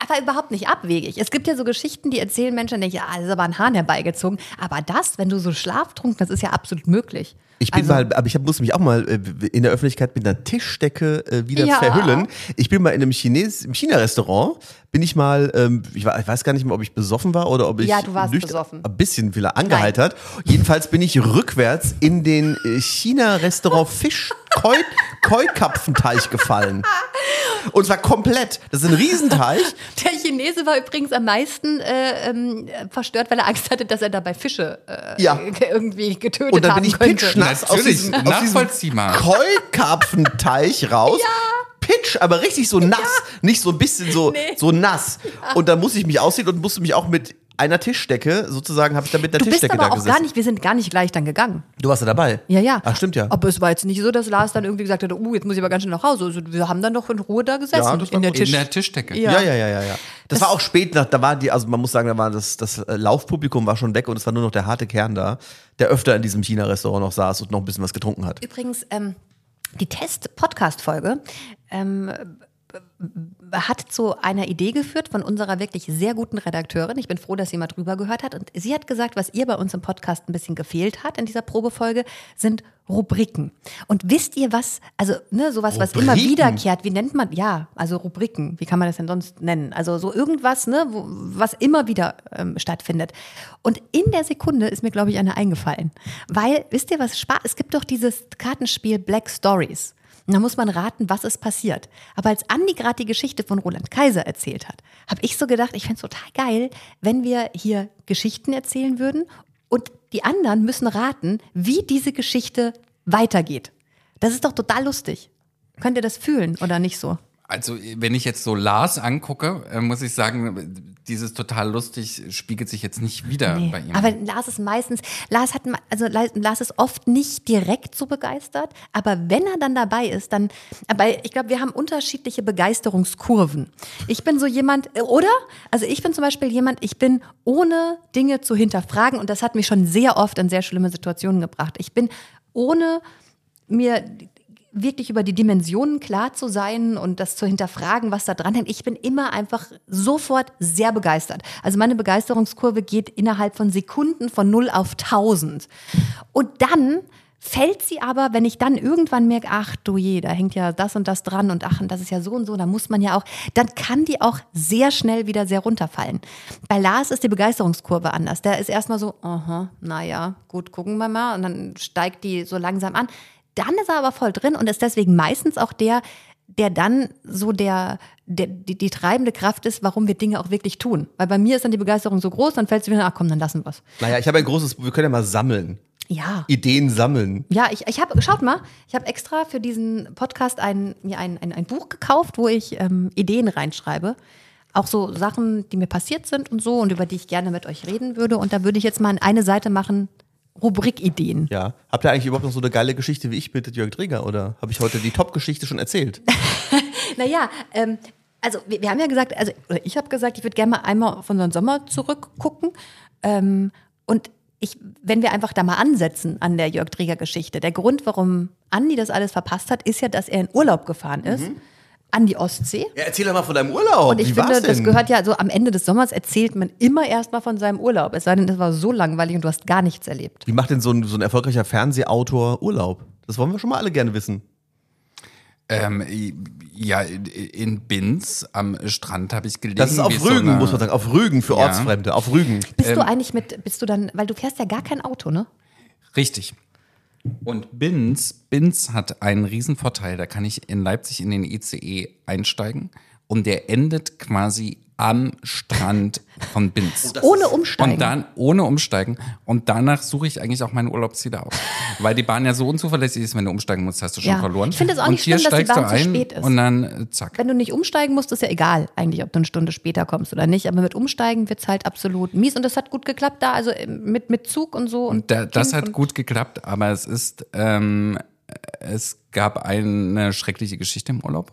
aber überhaupt nicht abwegig. Es gibt ja so Geschichten, die erzählen Menschen, die denken, ja, das ist aber ein Hahn herbeigezogen. Aber das, wenn du so schlaftrunken, das ist ja absolut möglich. Ich bin Also- mal, aber ich hab, muss mich auch mal äh, in der Öffentlichkeit mit einer Tischdecke äh, wieder Ja. verhüllen. Ich bin mal in einem Chines, im China-Restaurant, bin ich mal, ähm, ich, war, ich weiß gar nicht mehr, ob ich besoffen war oder ob ich Ja, du warst nüchtern- besoffen. ein bisschen wieder angeheitert. Jedenfalls bin ich rückwärts in den äh, China-Restaurant [laughs] Fisch Koi, Koi-Kapfenteich gefallen. Und zwar komplett. Das ist ein Riesenteich. Der Chinese war übrigens am meisten äh, ähm, verstört, weil er Angst hatte, dass er dabei Fische äh, Ja. [laughs] irgendwie getötet Und dann bin ich pitschnass aus diesem, aus diesem nachvollziehbar. Koi-Karpfenteich raus. Pitch, aber richtig so nass. Nicht so ein bisschen so, Nee. so nass. Und dann musste ich mich ausziehen und musste mich auch mit einer Tischdecke, sozusagen, habe ich dann mit der Du bist Tischdecke aber da auch gesessen. gar nicht, wir sind gar nicht gleich dann gegangen. Du warst ja dabei. Ja, ja. Ach, stimmt ja. Aber es war jetzt nicht so, dass Lars dann irgendwie gesagt hat, uh, jetzt muss ich aber ganz schnell nach Hause. Also wir haben dann doch in Ruhe da gesessen. Ja, das in der. In der Tischdecke. Ja. Ja, ja, ja, ja, ja. Das, war auch spät, nach, da war die, also man muss sagen, da war das, das äh, Laufpublikum war schon weg und es war nur noch der harte Kern da, der öfter in diesem China-Restaurant noch saß und noch ein bisschen was getrunken hat. Übrigens, ähm, die Test-Podcast-Folge ähm, hat zu einer Idee geführt von unserer wirklich sehr guten Redakteurin. Ich bin froh, dass sie mal drüber gehört hat. Und sie hat gesagt, was ihr bei uns im Podcast ein bisschen gefehlt hat in dieser Probefolge, sind Rubriken. Und wisst ihr was, also ne, sowas, was immer Rubriken? wiederkehrt, wie nennt man, ja, also Rubriken, wie kann man das denn sonst nennen? Also so irgendwas, ne, wo, was immer wieder ähm, stattfindet. Und in der Sekunde ist mir, glaube ich, eine eingefallen. Weil, wisst ihr was, Spaß, es gibt doch dieses Kartenspiel Black Stories. Da muss man raten, was ist passiert. Aber als Andi gerade die Geschichte von Roland Kaiser erzählt hat, habe ich so gedacht, ich fände es total geil, wenn wir hier Geschichten erzählen würden und die anderen müssen raten, wie diese Geschichte weitergeht. Das ist doch total lustig. Könnt ihr das fühlen oder nicht so? Also, wenn ich jetzt so Lars angucke, äh, muss ich sagen, dieses total lustig spiegelt sich jetzt nicht wieder Nee. bei ihm. Aber Lars ist meistens, Lars hat, also Lars ist oft nicht direkt so begeistert, aber wenn er dann dabei ist, dann, aber ich glaube, wir haben unterschiedliche Begeisterungskurven. Ich bin so jemand, oder? Also ich bin zum Beispiel jemand, ich bin ohne Dinge zu hinterfragen und das hat mich schon sehr oft in sehr schlimme Situationen gebracht. Ich bin ohne mir wirklich über die Dimensionen klar zu sein und das zu hinterfragen, was da dran hängt. Ich bin immer einfach sofort sehr begeistert. Also meine Begeisterungskurve geht innerhalb von Sekunden von 0 auf 1000. Und dann fällt sie aber, wenn ich dann irgendwann merke, ach du je, da hängt ja das und das dran und ach, und das ist ja so und so, da muss man ja auch, dann kann die auch sehr schnell wieder sehr runterfallen. Bei Lars ist die Begeisterungskurve anders. Der ist erstmal so, aha, naja, gut, gucken wir mal. Und dann steigt die so langsam an. Dann ist er aber voll drin und ist deswegen meistens auch der, der dann so der, der die, die treibende Kraft ist, warum wir Dinge auch wirklich tun. Weil bei mir ist dann die Begeisterung so groß, dann fällt es wieder, ach komm, dann lassen wir's. Naja, ich habe ein großes, wir können ja mal sammeln. Ja. Ideen sammeln. Ja, ich, ich habe, schaut mal, ich habe extra für diesen Podcast ein, mir ein, ein, ein Buch gekauft, wo ich ähm, Ideen reinschreibe. Auch so Sachen, die mir passiert sind und so und über die ich gerne mit euch reden würde. Und da würde ich jetzt mal eine Seite machen, Rubrikideen. Ja. Habt ihr eigentlich überhaupt noch so eine geile Geschichte wie ich mit Jörg Träger oder habe ich heute die Top-Geschichte schon erzählt? [laughs] Naja, ähm, also wir, wir haben ja gesagt, also oder ich habe gesagt, ich würde gerne mal einmal auf unseren Sommer zurückgucken. Ähm, und ich, wenn wir einfach da mal ansetzen an der Jörg Träger Geschichte, der Grund, warum Andi das alles verpasst hat, ist ja, dass er in Urlaub gefahren ist. An die Ostsee. Ja, erzähl doch mal von deinem Urlaub. Und ich wie finde, war's denn? das gehört ja so am Ende des Sommers erzählt man immer erst mal von seinem Urlaub. Es sei denn, das war so langweilig und du hast gar nichts erlebt. Wie macht denn so ein, so ein erfolgreicher Fernsehautor Urlaub? Das wollen wir schon mal alle gerne wissen. ähm, ja, in Binz am Strand habe ich gelegen. Das ist auf so Rügen, eine- muss man sagen. Auf Rügen für Ja. Ortsfremde. Auf Rügen. Bist Ähm. du eigentlich mit, bist du dann, weil du fährst ja gar kein Auto, ne? Richtig. Und Binz, Binz hat einen Riesenvorteil. Da kann ich in Leipzig in den ICE einsteigen und der endet quasi am Strand von Binz. Ohne umsteigen. Und dann ohne umsteigen. Und danach suche ich eigentlich auch meine Urlaubsziele aus. [laughs] Weil die Bahn ja so unzuverlässig ist, wenn du umsteigen musst, hast du schon Ja. verloren. Ich finde es auch und nicht hier schlimm, dass die steigst du Bahn zu ein spät ist. Und dann äh, zack. Wenn du nicht umsteigen musst, ist ja egal eigentlich, ob du eine Stunde später kommst oder nicht. Aber mit Umsteigen wird's halt absolut mies. Und das hat gut geklappt da, also mit, mit Zug und so. Und Da, das hat und- gut geklappt, aber es ist, ähm, es gab eine schreckliche Geschichte im Urlaub.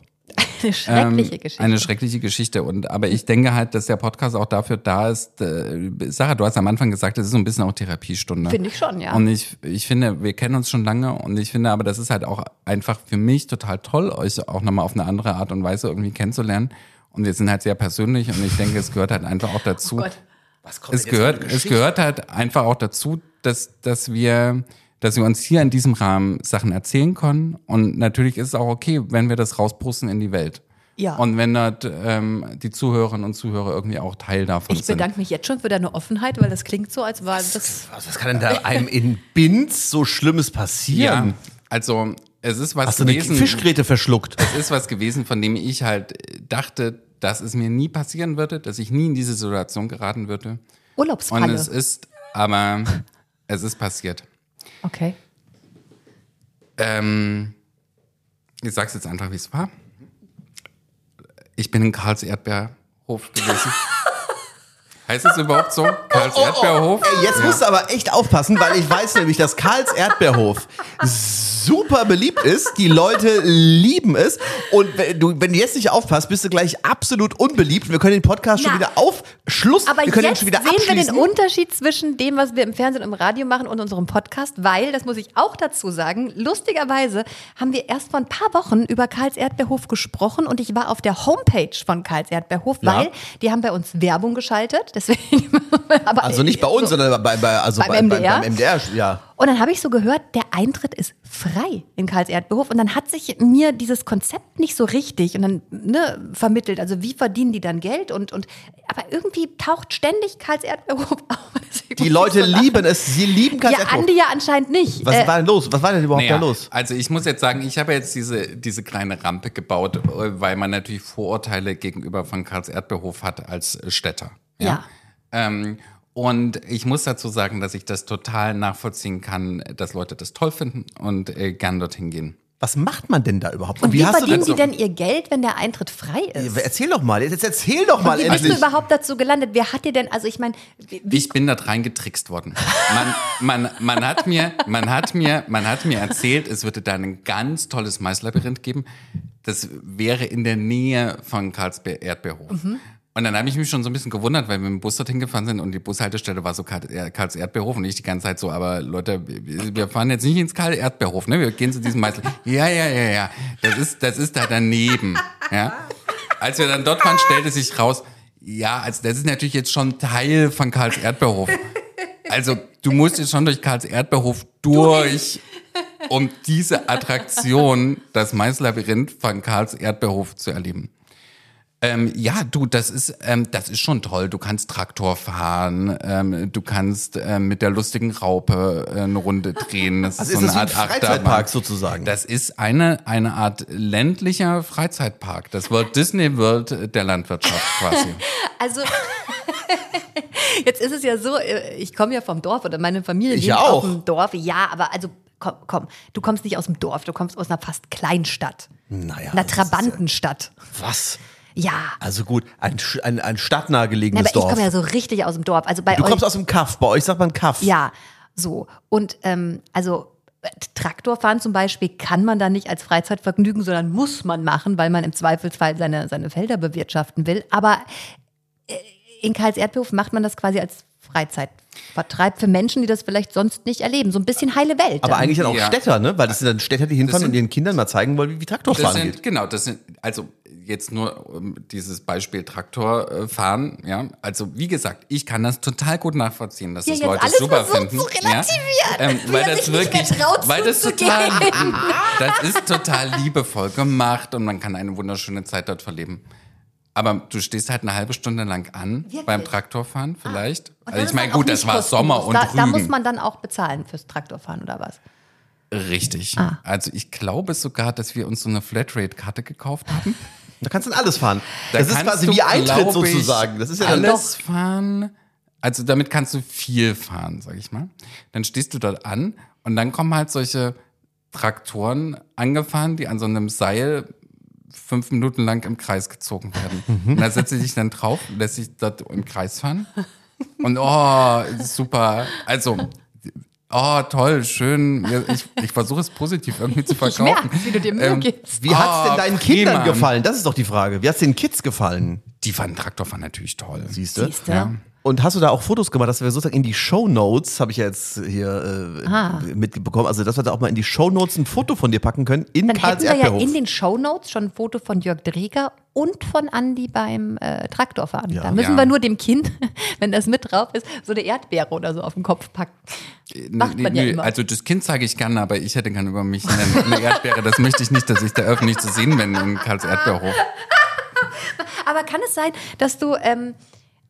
Eine schreckliche Ähm, Geschichte. Eine schreckliche Geschichte. Und aber ich denke halt, dass der Podcast auch dafür da ist. Äh, Sarah, du hast am Anfang gesagt, das ist so ein bisschen auch Therapiestunde. Finde ich schon, ja. Und ich, ich finde, wir kennen uns schon lange und ich finde aber, das ist halt auch einfach für mich total toll, euch auch nochmal auf eine andere Art und Weise irgendwie kennenzulernen. Und wir sind halt sehr persönlich und ich denke, es gehört halt einfach auch dazu. Oh Gott. Was kommt es gehört, es gehört halt einfach auch dazu, dass, dass wir dass wir uns hier in diesem Rahmen Sachen erzählen können. Und natürlich ist es auch okay, wenn wir das rauspusten in die Welt. Ja. Und wenn dort ähm, die Zuhörerinnen und Zuhörer irgendwie auch Teil davon Ich sind. bedanke mich jetzt schon für deine Offenheit, weil das klingt so, als war das. Was, was kann denn da einem in Binz so Schlimmes Ja, passieren? also es ist was Hast du eine gewesen. Fischgräte verschluckt? Es ist was gewesen, von dem ich halt dachte, dass es mir nie passieren würde, dass ich nie in diese Situation geraten würde. Und Urlaubsfalle. es ist, aber es ist passiert. Okay. Ähm, ich sag's jetzt einfach, wie es war. Ich bin in Karls Erdbeerhof gewesen. [laughs] heißt es überhaupt so? Karls Erdbeerhof? Ey, jetzt musst du aber echt aufpassen, weil ich weiß nämlich, dass Karls Erdbeerhof super beliebt ist. Die Leute lieben es. Und wenn du, wenn du jetzt nicht aufpasst, bist du gleich absolut unbeliebt. Wir können den Podcast schon Na, wieder auf Schluss. Aber wir können jetzt ihn schon wieder sehen wir den Unterschied zwischen dem, was wir im Fernsehen und im Radio machen und unserem Podcast, weil, das muss ich auch dazu sagen, lustigerweise haben wir erst vor ein paar Wochen über Karls Erdbeerhof gesprochen und ich war auf der Homepage von Karls Erdbeerhof, Ja. weil die haben bei uns Werbung geschaltet. Deswegen, [laughs] aber also nicht bei uns, so. sondern bei, bei, also Beim bei, MDR? beim MDR. Ja. Und dann habe ich so gehört, der Eintritt ist frei in Karls Erdbeerhof. Und dann hat sich mir dieses Konzept nicht so richtig und dann ne, vermittelt. Also wie verdienen die dann Geld? Und, und aber irgendwie taucht ständig Karls Erdbeerhof [laughs] auf. Die Leute so lieben es. Sie lieben Karls Ja, Erdbeerhof. Andi ja anscheinend nicht. Was Äh, war denn los? Was war denn überhaupt Naja, da los? Also ich muss jetzt sagen, ich habe jetzt diese, diese kleine Rampe gebaut, äh, weil man natürlich Vorurteile gegenüber von Karls Erdbeerhof hat als Städter. Ja. Ähm, und ich muss dazu sagen, dass ich das total nachvollziehen kann, dass Leute das toll finden und äh, gern dorthin gehen. Was macht man denn da überhaupt? und wie, du verdienen denn die denn ihr Geld, wenn der Eintritt frei ist? Erzähl doch mal, jetzt erzähl doch mal Wie bist du endlich. überhaupt dazu gelandet? Wer hat dir denn, also ich meine, wie, Ich bin da reingetrickst worden. Man, man, man, hat mir, man, hat mir, man hat mir erzählt, es würde da ein ganz tolles Maislabyrinth geben. Das wäre in der Nähe von Karlsberg Erdbeerhof. Und dann habe ich mich schon so ein bisschen gewundert, weil wir mit dem Bus dorthin gefahren sind und die Bushaltestelle war so Karl- Karls Erdbeerhof und ich die ganze Zeit so, aber Leute, wir fahren jetzt nicht ins Karl Erdbeerhof, ne? Wir gehen zu diesem Meister. [laughs] Ja, ja, ja, ja. Das ist, das ist da daneben. Ja. Als wir dann dort waren, stellte sich raus, ja, also das ist natürlich jetzt schon Teil von Karls Erdbeerhof. Also du musst jetzt schon durch Karls Erdbeerhof durch, um diese Attraktion, das Maislabyrinth von Karls Erdbeerhof zu erleben. Ähm, ja, du, das ist, ähm, das ist schon toll. Du kannst Traktor fahren, ähm, du kannst ähm, mit der lustigen Raupe äh, eine Runde drehen. Das [laughs] Also ist ist so das eine Art ein Freizeitpark sozusagen? Das ist eine, eine Art ländlicher Freizeitpark. Das Walt Disney World der Landwirtschaft quasi. [laughs] Also, [laughs] jetzt ist es ja so, äh, ich komme ja vom Dorf oder meine Familie Ich lebt auch. auf dem Dorf. Ja, aber also, komm, komm, du kommst nicht aus dem Dorf, du kommst aus einer fast Kleinstadt. Naja, Einer ist ja- Trabantenstadt. Was? Ja. Also gut, ein, ein, ein stadtnah Ja, gelegenes aber ich Dorf. komme ja so richtig aus dem Dorf. Also bei du euch. kommst aus dem Kaff. Bei euch sagt man Kaff. Ja, so. Und ähm, also äh, Traktorfahren zum Beispiel kann man da nicht als Freizeitvergnügen, sondern muss man machen, weil man im Zweifelsfall seine, seine Felder bewirtschaften will. Aber in Karls Erdbeerhof macht man das quasi als Freizeitvertreib für Menschen, die das vielleicht sonst nicht erleben. So ein bisschen heile Welt. Aber dann. eigentlich dann auch Ja. Städter, ne? Weil das sind dann Städter, die hinfahren sind- und ihren Kindern mal zeigen wollen, wie, wie Traktorfahren sind, geht. genau, das sind, also jetzt nur um, dieses Beispiel Traktor äh, fahren, ja. Also wie gesagt, ich kann das total gut nachvollziehen, dass das Leute alles super finden. zu relativieren, ja? ähm, weil das wirklich, traut, weil das total, das ist total liebevoll gemacht und man kann eine wunderschöne Zeit dort verleben. Aber du stehst halt eine halbe Stunde lang an Wirklich? beim Traktorfahren vielleicht. Und das also ich meine, gut, das war. Sommer und da, Rügen. da muss man dann auch bezahlen fürs Traktorfahren oder was? Richtig. Ah. Also ich glaube sogar, dass wir uns so eine Flatrate-Karte gekauft haben. [laughs] Da kannst du dann alles fahren. Da das ist quasi du, wie Eintritt sozusagen. Das ist ja dann alles fahren. Also damit kannst du viel fahren, sag ich mal. Dann stehst du dort an und dann kommen halt solche Traktoren angefahren, die an so einem Seil fünf Minuten lang im Kreis gezogen werden. Mhm. Und da setzt sie sich dann drauf, lässt sich dort im Kreis fahren. Und oh, super. Also, oh, toll, schön. Ich, ich versuche es positiv irgendwie zu Ich verkaufen. merke, wie du dir Mühe Ähm, gibst. Wie hat's Ah, denn deinen prima. Kindern gefallen? Das ist doch die Frage. Wie hat's den Kids gefallen? die fanden Traktorfahren natürlich toll. Siehst du? Ja. Und hast du da auch Fotos gemacht, dass wir sozusagen in die Show Notes, habe ich ja jetzt hier äh, Ah. mitbekommen, also dass wir da auch mal in die Show Notes ein Foto von dir packen können in Dann Karls hätten wir ja in den Shownotes schon ein Foto von Jörg Dreger und von Andi beim äh, Traktorfahren. Ja. Da müssen Ja. wir nur dem Kind, [laughs] wenn das mit drauf ist, so eine Erdbeere oder so auf den Kopf packen. Macht man ja Nö, immer. Also das Kind zeige ich gerne, aber ich hätte gern über mich eine, eine Erdbeere. Das möchte ich nicht, dass ich da öffentlich zu sehen bin in Karls Erdbeerhof. [laughs] Aber kann es sein, dass du, ähm,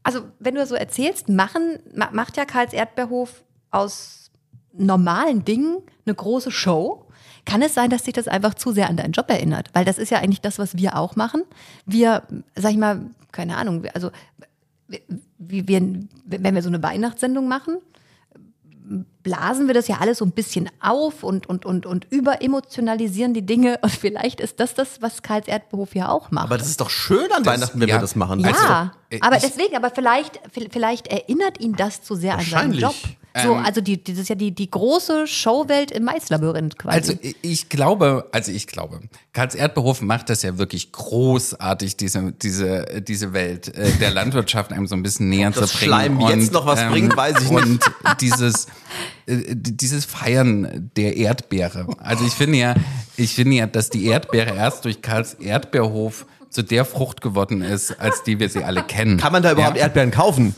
also wenn du so erzählst, machen, ma macht ja Karls Erdbeerhof aus normalen Dingen eine große Show? Kann es sein, dass dich das einfach zu sehr an deinen Job erinnert? Weil das ist ja eigentlich das, was wir auch machen. Wir, sag ich mal, keine Ahnung, also wie wir, wenn wir so eine Weihnachtssendung machen, blasen wir das ja alles so ein bisschen auf und, und, und, und überemotionalisieren die Dinge. Und vielleicht ist das das, was Karls Erdbeerhof ja auch macht. Aber das ist doch schön an Weihnachten, wenn ja. wir das machen. Ja, Also, aber ich- deswegen, aber vielleicht, vielleicht erinnert ihn das zu sehr an seinen. Job. So, Ähm, also die, das ist ja die, die große Showwelt im Maislabyrinth quasi. Also ich- glaube, also ich glaube, Karls Erdbeerhof macht das ja wirklich großartig, diese, diese, diese Welt äh, der Landwirtschaft einem so ein bisschen näher das zu bringen. ähm, Schleim jetzt noch was bringt, weiß ich nicht. Und [laughs] dieses, äh, dieses Feiern der Erdbeere. Also ich finde ja, ich finde ja, dass die Erdbeere erst durch Karls Erdbeerhof zu der Frucht geworden ist, als die wir sie alle kennen. kann man da überhaupt ja? Erdbeeren kaufen?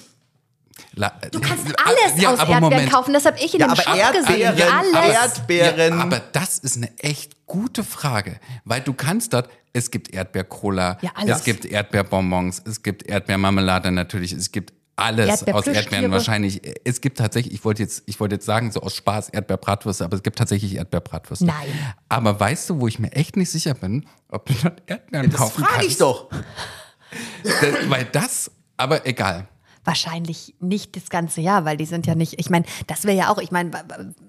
La- du kannst alles ja, aus Erdbeeren Moment. kaufen. Das habe ich in Ja, dem aber Shop Erdbeeren, gesehen. Alles. Erdbeeren. Ja, aber das ist eine echt gute Frage, weil du kannst dort, es gibt Erdbeercola, Ja, es gibt Erdbeerbonbons, es gibt Erdbeermarmelade natürlich, es gibt alles aus. Erdbeeren wahrscheinlich. Es gibt tatsächlich, ich wollte jetzt, ich wollte jetzt sagen, so aus Spaß Erdbeerbratwürste, aber es gibt tatsächlich Erdbeerbratwürste. Nein. Aber weißt du, wo ich mir echt nicht sicher bin, ob du dort Erdbeeren Das kaufen frage kannst? ich doch. [laughs] Das, weil das, aber egal. Wahrscheinlich nicht das ganze Jahr, weil die sind ja nicht, ich meine, das wäre ja auch, ich meine,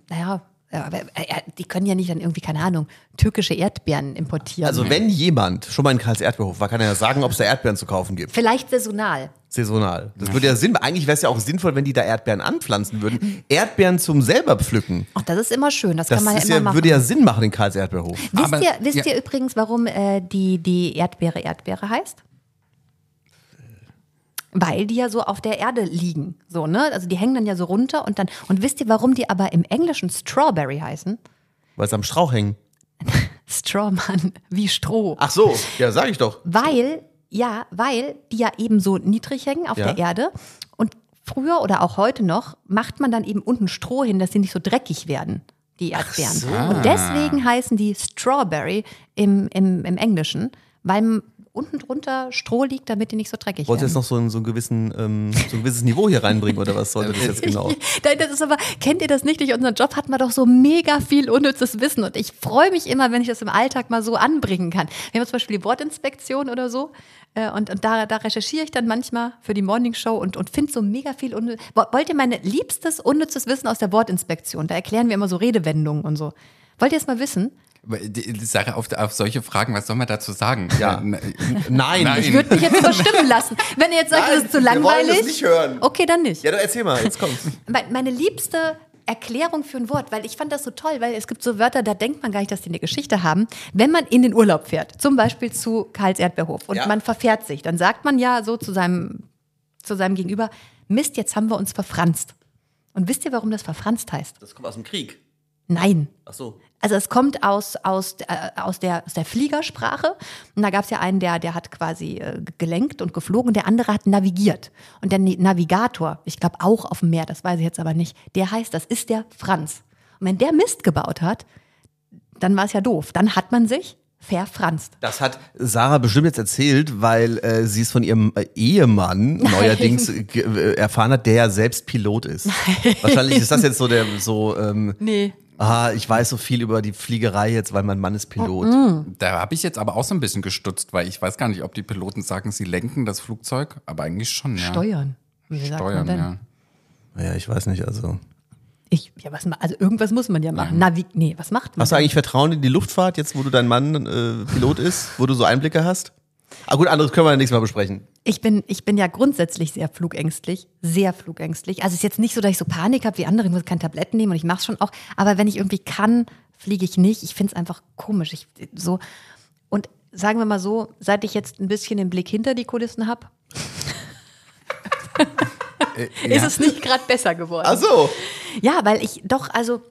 naja, ja, aber, äh, die können ja nicht dann irgendwie, keine Ahnung, türkische Erdbeeren importieren. Also wenn jemand schon mal in Karls Erdbeerhof war, kann er ja sagen, ob es da Erdbeeren zu kaufen gibt. Vielleicht saisonal. Saisonal. Das würde ja Sinn, eigentlich wäre es ja auch sinnvoll, wenn die da Erdbeeren anpflanzen würden. Erdbeeren zum selber pflücken. Ach, das ist immer schön, das, Das kann man ja immer ja, machen. würde ja Sinn machen in Karls Erdbeerhof. wisst Aber- ihr, wisst ja. ihr übrigens, warum äh, die, die Erdbeere Erdbeere heißt? Weil die ja so auf der Erde liegen, so, ne? Also die hängen dann ja so runter und dann, und wisst ihr, warum die aber im Englischen Strawberry heißen? Weil es am Strauch hängen. [laughs] Strawman, wie Stroh. Ach so, ja, sag ich doch. Weil, ja, weil die ja eben so niedrig hängen auf Ja. der Erde. Und früher oder auch heute noch macht man dann eben unten Stroh hin, dass sie nicht so dreckig werden, die Erdbeeren. Und deswegen heißen die Strawberry im, im, im Englischen, weil unten drunter Stroh liegt, damit die nicht so dreckig Wollt ihr jetzt werden. noch so ein, so, ein gewissen, ähm, so ein gewisses Niveau hier reinbringen oder was sollte das jetzt [laughs] genau? Das ist aber, kennt ihr das nicht? Durch unseren Job hat man doch so mega viel unnützes Wissen und ich freue mich immer, wenn ich das im Alltag mal so anbringen kann. Wir haben zum Beispiel die Wortinspektion oder so äh, und, und da, da recherchiere ich dann manchmal für die Morning Show und, und finde so mega viel unnützes. Wollt ihr meine liebstes unnützes Wissen aus der Wortinspektion? Da erklären wir immer so Redewendungen und so. Wollt ihr es mal wissen? Die, Sache auf, auf solche Fragen, was soll man dazu sagen? Ja. N- Nein. Nein. Ich würde mich jetzt überstimmen lassen. Wenn ihr jetzt sagt, Nein, das ist zu wir wollen langweilig. das nicht hören. Okay, dann nicht. Ja, dann erzähl mal, jetzt kommt's. [laughs] Me- Meine liebste Erklärung für ein Wort, weil ich fand das so toll, weil es gibt so Wörter, da denkt man gar nicht, dass die eine Geschichte haben. Wenn man in den Urlaub fährt, zum Beispiel zu Karls Erdbeerhof und Ja. man verfährt sich, dann sagt man ja so zu seinem, zu seinem Gegenüber, Mist, jetzt haben wir uns verfranst. Und wisst ihr, warum das verfranst heißt? Das kommt aus dem Krieg. Nein. Ach so. Also es kommt aus, aus, äh, aus, der, aus der Fliegersprache. Und da gab es ja einen, der, der hat quasi äh, gelenkt und geflogen, der andere hat navigiert. Und der Navigator, ich glaube auch auf dem Meer, das weiß ich jetzt aber nicht, der heißt, das ist der Franz. Und wenn der Mist gebaut hat, dann war es ja doof. Dann hat man sich verfranst. Das hat Sarah bestimmt jetzt erzählt, weil äh, sie es von ihrem äh, Ehemann [laughs] neuerdings äh, äh, erfahren hat, der ja selbst Pilot ist. Wahrscheinlich ist das jetzt so der so. Ähm, Nee. Ah, ich weiß so viel über die Fliegerei jetzt, weil mein Mann ist Pilot. Mm, Da habe ich jetzt aber auch so ein bisschen gestutzt, weil ich weiß gar nicht, ob die Piloten sagen, sie lenken das Flugzeug, aber eigentlich schon, ja. Steuern. Wie sagt man Steuern, denn? ja. Naja, ich weiß nicht. Also Ich, ja, was, also irgendwas muss man ja machen. Navi nee, was macht man? hast du eigentlich Vertrauen in die Luftfahrt jetzt, wo du dein Mann äh, Pilot ist, wo du so Einblicke hast? Ah gut, anderes können wir nächstes Mal besprechen. Ich bin, ich bin ja grundsätzlich sehr flugängstlich, sehr flugängstlich. Also es ist jetzt nicht so, dass ich so Panik habe wie andere, ich muss keine Tabletten nehmen und ich mache es schon auch. Aber wenn ich irgendwie kann, fliege ich nicht. Ich finde es einfach komisch. Ich, so. Und sagen wir mal so, seit ich jetzt ein bisschen den Blick hinter die Kulissen habe, [laughs] [laughs] ist es nicht gerade besser geworden. Ach so. Ja, weil ich doch, also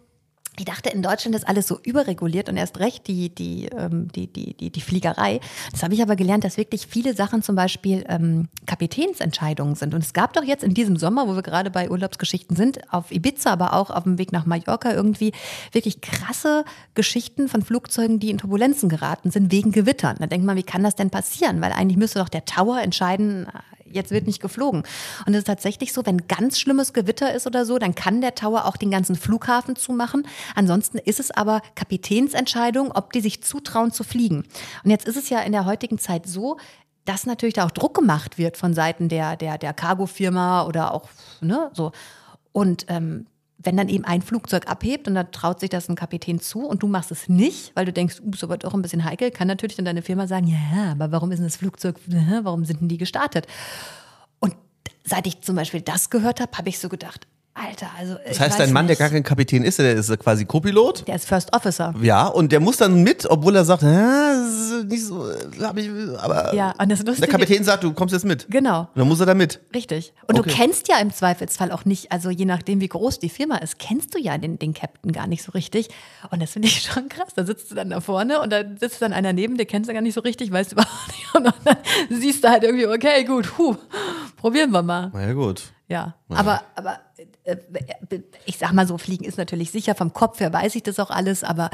ich dachte, in Deutschland ist alles so überreguliert und erst recht die, die, ähm, die, die, die, die Fliegerei. Das habe ich aber gelernt, dass wirklich viele Sachen zum Beispiel ähm, Kapitänsentscheidungen sind. Und es gab doch jetzt in diesem Sommer, wo wir gerade bei Urlaubsgeschichten sind, auf Ibiza, aber auch auf dem Weg nach Mallorca irgendwie wirklich krasse Geschichten von Flugzeugen, die in Turbulenzen geraten sind wegen Gewittern. Da denkt man, wie kann das denn passieren? Weil eigentlich müsste doch der Tower entscheiden, jetzt wird nicht geflogen. Und es ist tatsächlich so, wenn ganz schlimmes Gewitter ist oder so, dann kann der Tower auch den ganzen Flughafen zumachen. Ansonsten ist es aber Kapitänsentscheidung, ob die sich zutrauen zu fliegen. Und jetzt ist es ja in der heutigen Zeit so, dass natürlich da auch Druck gemacht wird von Seiten der, der, der Cargo-Firma oder auch, ne, so. Und ähm, wenn dann eben ein Flugzeug abhebt und da traut sich das ein Kapitän zu und du machst es nicht, weil du denkst, ups, aber doch ein bisschen heikel, kann natürlich dann deine Firma sagen, ja, aber warum ist denn das Flugzeug, warum sind denn die gestartet? Und seit ich zum Beispiel das gehört habe, habe ich so gedacht, Alter, also. Das heißt, ein Mann, der gar kein Kapitän ist, der ist quasi Co-Pilot. Der ist First Officer. Ja, und der muss dann mit, obwohl er sagt, "Hä, das ist nicht so, hab ich, aber Ja, und das der Lustige, Kapitän sagt, du kommst jetzt mit. Genau. Und dann muss er da mit. Richtig. Und Okay. du kennst ja im Zweifelsfall auch nicht, also je nachdem, wie groß die Firma ist, kennst du ja den, den Captain gar nicht so richtig. Und das finde ich [laughs] schon krass. Da sitzt du dann da vorne und da sitzt dann einer neben dir, kennst du gar nicht so richtig, weißt du überhaupt nicht. [laughs] Und dann siehst du halt irgendwie, okay, gut, huh, probieren wir mal. Na ja, gut. Ja, aber, aber äh, äh, ich sag mal so, Fliegen ist natürlich sicher, vom Kopf her weiß ich das auch alles, aber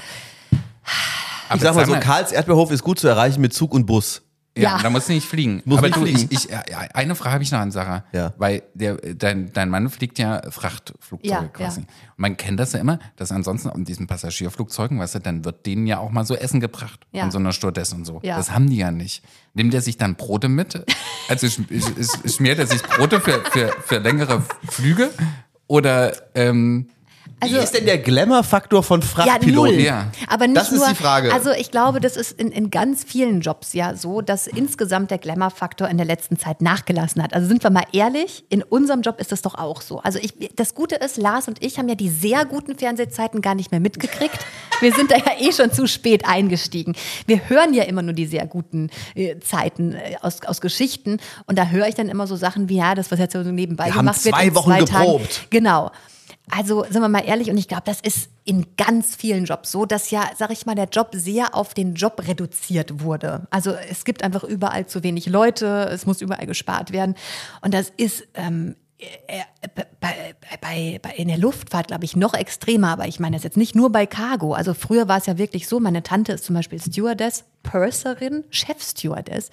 Ich sag mal so, Karls Erdbeerhof ist gut zu erreichen mit Zug und Bus. Ja, Ja. da musst du nicht fliegen. Muss Aber nicht du, fliegen. Ich, ich, ja, eine Frage habe ich noch an Sarah. Ja. Weil der, dein, dein Mann fliegt ja Frachtflugzeuge Ja, quasi. ja. Und man kennt das ja immer, dass ansonsten an diesen Passagierflugzeugen, weißt du, dann wird denen ja auch mal so Essen gebracht. Ja. An so einer Stewardess und so. Ja. Das haben die ja nicht. Nimmt er sich dann Brote mit? Also sch- schmiert er sich Brote für, für, für längere Flüge? Oder ähm, Also- Wie ist denn der Glamour-Faktor von Ja, Frachtpiloten? null. Ja. Aber nicht Das ist nur, die Frage. Also ich glaube, das ist in, in ganz vielen Jobs ja so, dass insgesamt der Glamour-Faktor in der letzten Zeit nachgelassen hat. Also sind wir mal ehrlich, in unserem Job ist das doch auch so. Also ich, das Gute ist, Lars und ich haben ja die sehr guten Fernsehzeiten gar nicht mehr mitgekriegt. Wir sind da ja eh schon zu spät eingestiegen. Wir hören ja immer nur die sehr guten äh, Zeiten äh, aus, aus Geschichten. Und da höre ich dann immer so Sachen wie, ja, das, was jetzt so nebenbei Wir haben gemacht wird. zwei in Wochen Tagen. geprobt. Genau. Also sind wir mal ehrlich, und ich glaube, das ist in ganz vielen Jobs so, dass ja, sag ich mal, der Job sehr auf den Job reduziert wurde. Also es gibt einfach überall zu wenig Leute, es muss überall gespart werden. Und das ist ähm, äh, bei, bei, bei in der Luftfahrt, glaube ich, noch extremer, aber ich meine das jetzt nicht nur bei Cargo. Also früher war es ja wirklich so, meine Tante ist zum Beispiel Stewardess, Purserin, Chefstewardess.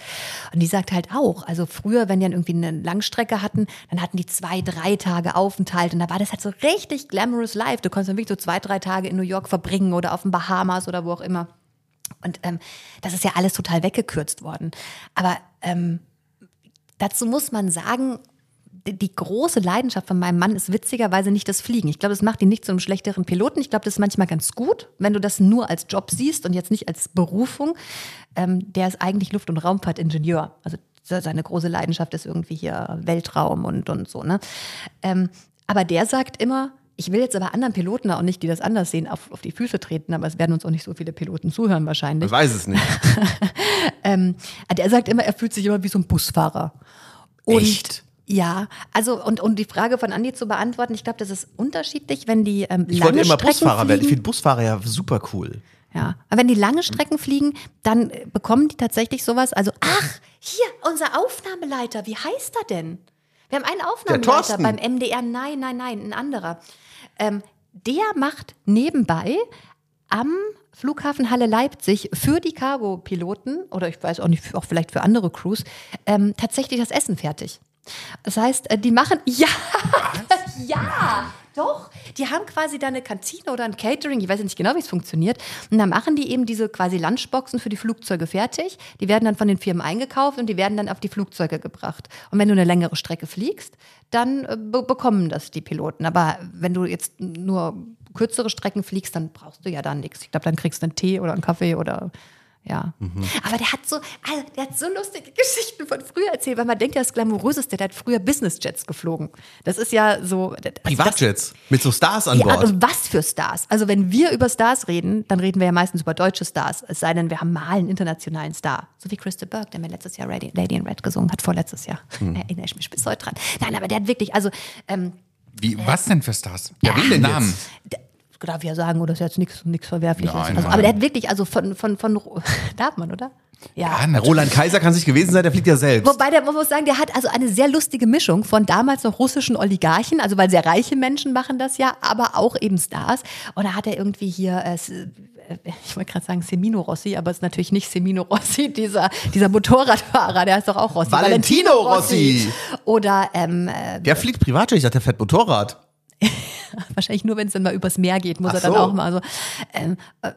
Und die sagt halt auch, also früher, wenn die dann irgendwie eine Langstrecke hatten, dann hatten die zwei, drei Tage Aufenthalt und da war das halt so richtig glamorous life. Du konntest dann wirklich so zwei, drei Tage in New York verbringen oder auf den Bahamas oder wo auch immer. Und ähm, das ist ja alles total weggekürzt worden. Aber ähm, dazu muss man sagen, die- große Leidenschaft von meinem Mann ist witzigerweise nicht das Fliegen. Ich glaube, das macht ihn nicht zu einem schlechteren Piloten. Ich glaube, das ist manchmal ganz gut, wenn du das nur als Job siehst und jetzt nicht als Berufung. Ähm, der ist eigentlich Luft- und Raumfahrtingenieur. Also se- seine große Leidenschaft ist irgendwie hier Weltraum und, und so. Ne? Ähm, aber der sagt immer, ich will jetzt aber anderen Piloten auch nicht, die das anders sehen, auf, auf die Füße treten, aber es werden uns auch nicht so viele Piloten zuhören wahrscheinlich. Ich weiß es nicht. [laughs] Ähm, der sagt immer, er fühlt sich immer wie so ein Busfahrer. Und Echt? Ja, also und, und die Frage von Andi zu beantworten, ich glaube, das ist unterschiedlich, wenn die ähm, Ich wollte immer Strecken Busfahrer werden. Ich finde Busfahrer ja super cool. Ja, aber wenn die lange Strecken fliegen, dann äh, bekommen die tatsächlich sowas. Also, ach, hier, unser Aufnahmeleiter, wie heißt er denn? Wir haben einen Aufnahmeleiter beim MDR. Nein, nein, nein, ein anderer. Ähm, der macht nebenbei am Flughafen Halle Leipzig für die Cargo-Piloten oder ich weiß auch nicht, auch vielleicht für andere Crews, ähm, tatsächlich das Essen fertig. Das heißt, äh, die machen, [laughs] ja, [laughs] ja, doch. Die haben quasi da eine Kantine oder ein Catering, ich weiß nicht genau, wie es funktioniert. Und dann machen die eben diese quasi Lunchboxen für die Flugzeuge fertig. Die werden dann von den Firmen eingekauft und die werden dann auf die Flugzeuge gebracht. Und wenn du eine längere Strecke fliegst, dann äh, be bekommen das die Piloten. Aber wenn du jetzt nur kürzere Strecken fliegst, dann brauchst du ja da nichts. Ich glaube, dann kriegst du einen Tee oder einen Kaffee oder Ja. Aber der hat so, also der hat so lustige [laughs] Geschichten von früher erzählt, weil man denkt ja, das Glamouröseste, der hat früher Business-Jets geflogen. Das ist ja so. also das- Privatjets mit so Stars an ja, Bord. also was für Stars? Also wenn wir über Stars reden, dann reden wir ja meistens über deutsche Stars. Es sei denn, wir haben mal einen internationalen Star. So wie Christa Burke, der mir letztes Jahr Lady, Lady in Red gesungen hat, vorletztes Jahr. Hm. Erinnere ich mich bis heute dran. Nein, aber der hat wirklich, also ähm, Wie, was denn für Stars? Ja, wen denn Namen. jetzt? Darf ich ja sagen, oder ist jetzt nichts nichts Verwerfliches. Nein, also, nein. aber der hat wirklich, also von, von, von [laughs] darf man, oder? Ja, natürlich. Roland Kaiser kann sich gewesen sein, der fliegt ja selbst. Wobei der, man muss sagen, der hat also eine sehr lustige Mischung von damals noch russischen Oligarchen, also weil sehr reiche Menschen machen das ja, aber auch eben Stars. Und da hat er irgendwie hier, äh, äh, ich wollte gerade sagen Semino Rossi, aber es ist natürlich nicht Semino Rossi, dieser, dieser Motorradfahrer, der heißt doch auch Rossi. Valentino Rossi. Oder ähm, äh, Der fliegt Privatjet, ich dachte, der fährt Motorrad. [laughs] wahrscheinlich nur, wenn es dann mal übers Meer geht, muss Ach er dann so. auch mal so ähm, äh,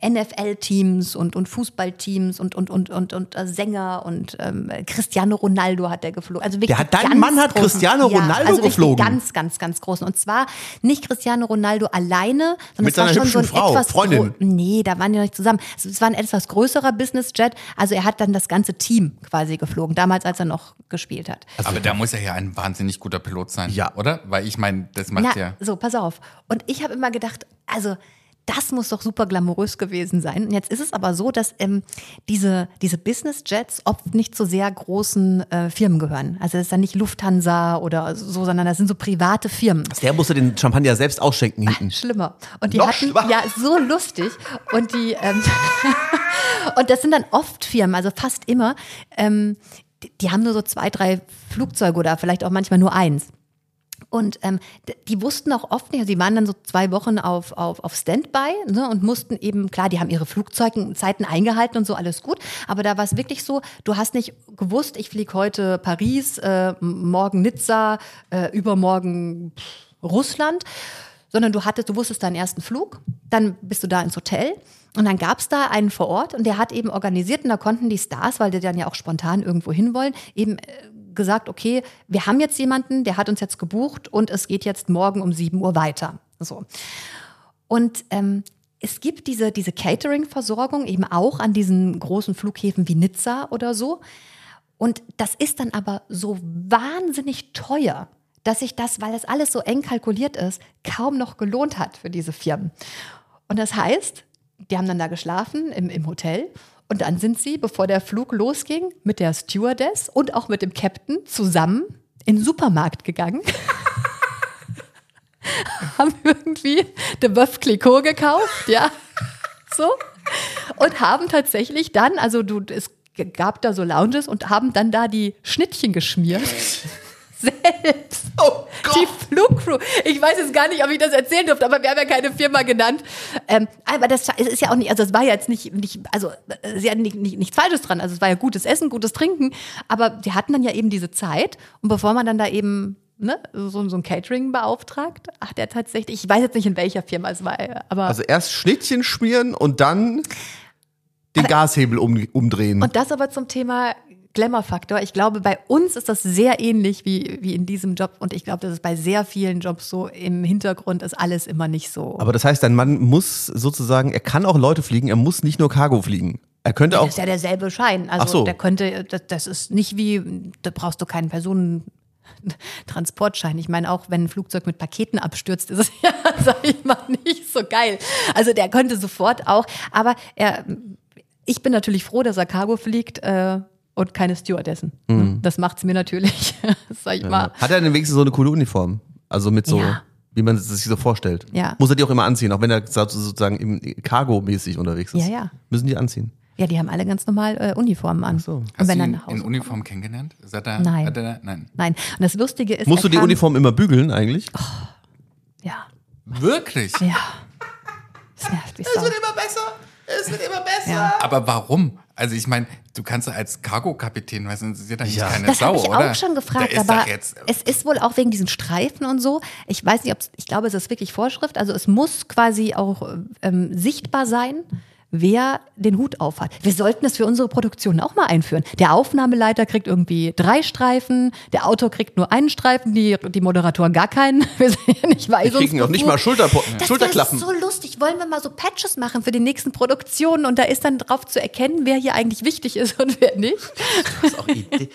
äh, NFL-Teams und, und Fußballteams und, und, und, und, und äh, Sänger und ähm, Cristiano Ronaldo hat der geflogen. Also wirklich Der hat- dein Mann hat großen, Cristiano ja, Ronaldo also wirklich geflogen. Ganz, ganz, ganz großen. Und zwar nicht Cristiano Ronaldo alleine, sondern Mit es war seiner schon so ein hübschen Frau, etwas Freundin. Nee, da waren die noch nicht zusammen. Es es war ein etwas größerer Business-Jet. Also er hat dann das ganze Team quasi geflogen, damals als er noch gespielt hat. Aber da muss er ja ein wahnsinnig guter Pilot sein, Ja. oder? Weil ich meine, das macht Na, ja. so, pass auf. Und ich habe immer gedacht, also das muss doch super glamourös gewesen sein. Und jetzt ist es aber so, dass ähm, diese, diese Business-Jets oft nicht zu sehr großen äh, Firmen gehören. Also das ist dann nicht Lufthansa oder so, sondern das sind so private Firmen. Der musste den Champagner selbst ausschenken hinten. Schlimmer. Und die Noch hatten, schlimmer. ja, so lustig. Und die, ähm, [laughs] und das sind dann oft Firmen, also fast immer, ähm, die, die haben nur so zwei, drei Flugzeuge oder vielleicht auch manchmal nur eins. Und ähm, die wussten auch oft nicht, also die waren dann so zwei Wochen auf, auf, auf Standby ne, und mussten eben, klar, die haben ihre Flugzeugzeiten eingehalten und so, alles gut. Aber da war es wirklich so, du hast nicht gewusst, ich fliege heute Paris, äh, morgen Nizza, äh, übermorgen Russland, sondern du hattest, du wusstest deinen ersten Flug, dann bist du da ins Hotel und dann gab es da einen vor Ort und der hat eben organisiert und da konnten die Stars, weil die dann ja auch spontan irgendwo hinwollen, eben äh, gesagt, okay, wir haben jetzt jemanden, der hat uns jetzt gebucht und es geht jetzt morgen um 7 Uhr weiter. So. Und ähm, es gibt diese, diese Catering-Versorgung eben auch an diesen großen Flughäfen wie Nizza oder so. Und das ist dann aber so wahnsinnig teuer, dass sich das, weil das alles so eng kalkuliert ist, kaum noch gelohnt hat für diese Firmen. Und das heißt, die haben dann da geschlafen im, im Hotel und dann sind sie, bevor der Flug losging, mit der Stewardess und auch mit dem Captain zusammen in den Supermarkt gegangen. [laughs] haben irgendwie de Boeuf Clicquot gekauft, ja, so. Und haben tatsächlich dann, also du, es gab da so Lounges und haben dann da die Schnittchen geschmiert. Selbst. Oh Die Flugcrew. Ich weiß jetzt gar nicht, ob ich das erzählen durfte, aber wir haben ja keine Firma genannt. Ähm, aber das ist ja auch nicht, also es war ja jetzt nicht, nicht also äh, sie hatten nicht, nicht, nichts Falsches dran. Also es war ja gutes Essen, gutes Trinken, aber sie hatten dann ja eben diese Zeit und bevor man dann da eben ne, so, so ein Catering beauftragt, ach der tatsächlich, ich weiß jetzt nicht in welcher Firma es war, aber Also erst Schnittchen schmieren und dann den Gashebel um, umdrehen. Und das aber zum Thema Glamour-Faktor. Ich glaube, bei uns ist das sehr ähnlich wie, wie in diesem Job. Und ich glaube, das ist bei sehr vielen Jobs so. Im Hintergrund ist alles immer nicht so. Aber das heißt, dein Mann muss sozusagen, er kann auch Leute fliegen, er muss nicht nur Cargo fliegen. Er könnte das auch. ist ja derselbe Schein. Also Ach so. der könnte, das, das ist nicht wie, da brauchst du keinen Personentransportschein. Ich meine, auch wenn ein Flugzeug mit Paketen abstürzt, ist es [laughs] ja, sag ich mal, nicht so geil. Also der könnte sofort auch, aber er, ich bin natürlich froh, dass er Cargo fliegt äh, und keine Stewardessen. Mhm. Das macht's mir natürlich, [laughs] sag ich mal. Hat er denn wenigstens so eine coole Uniform? Also mit so, Ja. wie man es sich so vorstellt. Ja. Muss er die auch immer anziehen, auch wenn er sozusagen im Cargo-mäßig unterwegs ist. Ja, ja. Müssen die anziehen. Ja, die haben alle ganz normal äh, Uniformen an. so. Und Hast wenn du ihn nach Hause in. Uniform kennengelernt? Ist er da, Nein. Hat er, nein. Nein. Und das Lustige ist, Musst du die Uniform immer bügeln eigentlich? Ja, Wirklich? ja. Das nervt wie Sau. immer besser. Es wird immer besser. Ja. Aber warum? Also ich meine, du kannst ja als Cargo-Kapitän, was interessiert eigentlich Ja. keine Das Sau, habe ich oder? auch schon gefragt, ist aber es ist wohl auch wegen diesen Streifen und so. Ich weiß nicht, ob ich glaube, es ist wirklich Vorschrift. Also es muss quasi auch ähm, sichtbar sein, wer den Hut aufhat. Wir sollten es für unsere Produktion auch mal einführen. Der Aufnahmeleiter kriegt irgendwie drei Streifen, der Autor kriegt nur einen Streifen, die, die Moderatoren gar keinen. [laughs] Wir sind ja nicht Die weisungsbefugt. kriegen auch nicht mal Schulter, Das Schulterklappen. wäre so lustig, wollen wir mal so Patches machen für die nächsten Produktionen und da ist dann drauf zu erkennen, wer hier eigentlich wichtig ist und wer nicht. Das ist auch Idee.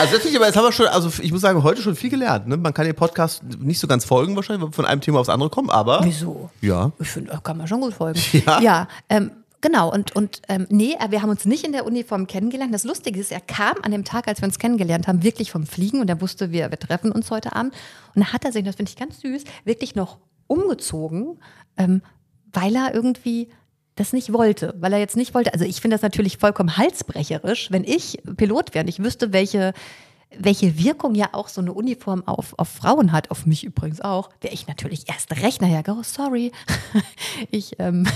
Also natürlich, aber jetzt haben wir schon, also ich muss sagen, heute schon viel gelernt. Ne? Man kann den Podcast nicht so ganz folgen wahrscheinlich, weil wir von einem Thema aufs andere kommen, aber Wieso? ja. Ich finde, da kann man schon gut folgen. Ja? Ja, ähm, genau. Und, und ähm, nee, äh, wir haben uns nicht in der Uniform kennengelernt. Das Lustige ist, er kam an dem Tag, als wir uns kennengelernt haben, wirklich vom Fliegen und er wusste, wir, wir treffen uns heute Abend. Und da hat er sich, das finde ich ganz süß, wirklich noch umgezogen, ähm, weil er irgendwie das nicht wollte, weil er jetzt nicht wollte. Also ich finde das natürlich vollkommen halsbrecherisch, wenn ich Pilot wäre und ich wüsste, welche, welche Wirkung ja auch so eine Uniform auf, auf Frauen hat, auf mich übrigens auch, wäre ich natürlich erst recht nachher, oh, sorry. [laughs] ich, ähm,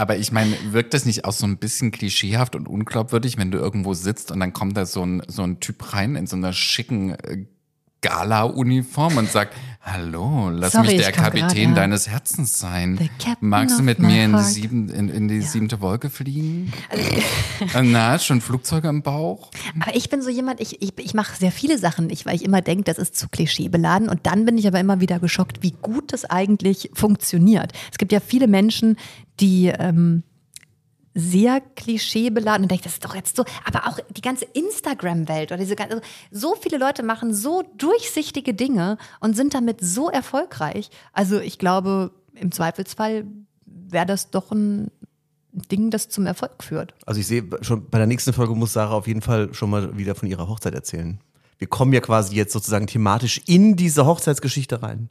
Aber ich meine, wirkt das nicht auch so ein bisschen klischeehaft und unglaubwürdig, wenn du irgendwo sitzt und dann kommt da so ein, so ein Typ rein in so einer schicken äh, Gala-Uniform und sagt, hallo, lass Sorry, mich ich der Kapitän grad, ja. deines Herzens sein. Magst du mit mir in die, heart." sieben, in, in die siebte Wolke fliegen? [laughs] Äh, Na, schon Flugzeuge im Bauch? Aber ich bin so jemand, ich, ich, ich mache sehr viele Sachen nicht, weil ich immer denke, das ist zu klischeebeladen. Und dann bin ich aber immer wieder geschockt, wie gut das eigentlich funktioniert. Es gibt ja viele Menschen, die ähm, sehr klischeebeladen und denke, das ist doch jetzt so, aber auch die ganze Instagram-Welt oder diese ganze, also so viele Leute machen so durchsichtige Dinge und sind damit so erfolgreich. Also ich glaube, im Zweifelsfall wäre das doch ein Ding, das zum Erfolg führt. Also ich sehe schon, bei der nächsten Folge muss Sarah auf jeden Fall schon mal wieder von ihrer Hochzeit erzählen. Wir kommen ja quasi jetzt sozusagen thematisch in diese Hochzeitsgeschichte rein.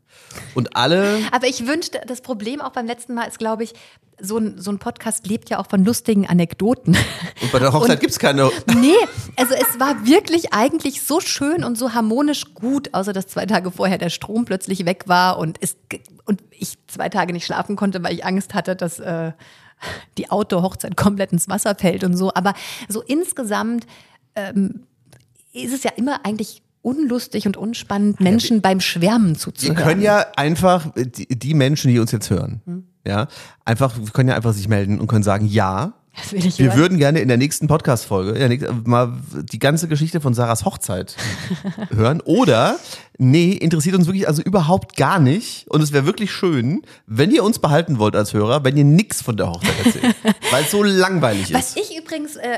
Und alle, Aber ich wünschte, das Problem auch beim letzten Mal ist, glaube ich, so ein, so ein Podcast lebt ja auch von lustigen Anekdoten. und bei der Hochzeit Und- gibt's keine, Nee, also es war wirklich eigentlich so schön und so harmonisch gut, außer dass zwei Tage vorher der Strom plötzlich weg war und, es, und ich zwei Tage nicht schlafen konnte, weil ich Angst hatte, dass äh, die Outdoor-Hochzeit komplett ins Wasser fällt und so. Aber so insgesamt ähm, ist es ja immer eigentlich unlustig und unspannend, Menschen beim Schwärmen wir zuzuhören. können ja einfach, die, die Menschen, die uns jetzt hören, Hm. ja, einfach, wir können ja einfach sich melden und können sagen, ja, wir hören. würden gerne in der nächsten Podcast-Folge mal die ganze Geschichte von Sarahs Hochzeit [laughs] hören. Oder, nee, interessiert uns wirklich also überhaupt gar nicht. Und es wäre wirklich schön, wenn ihr uns behalten wollt als Hörer, wenn ihr nichts von der Hochzeit erzählt. [laughs] weil es so langweilig Was ist. ich übrigens äh,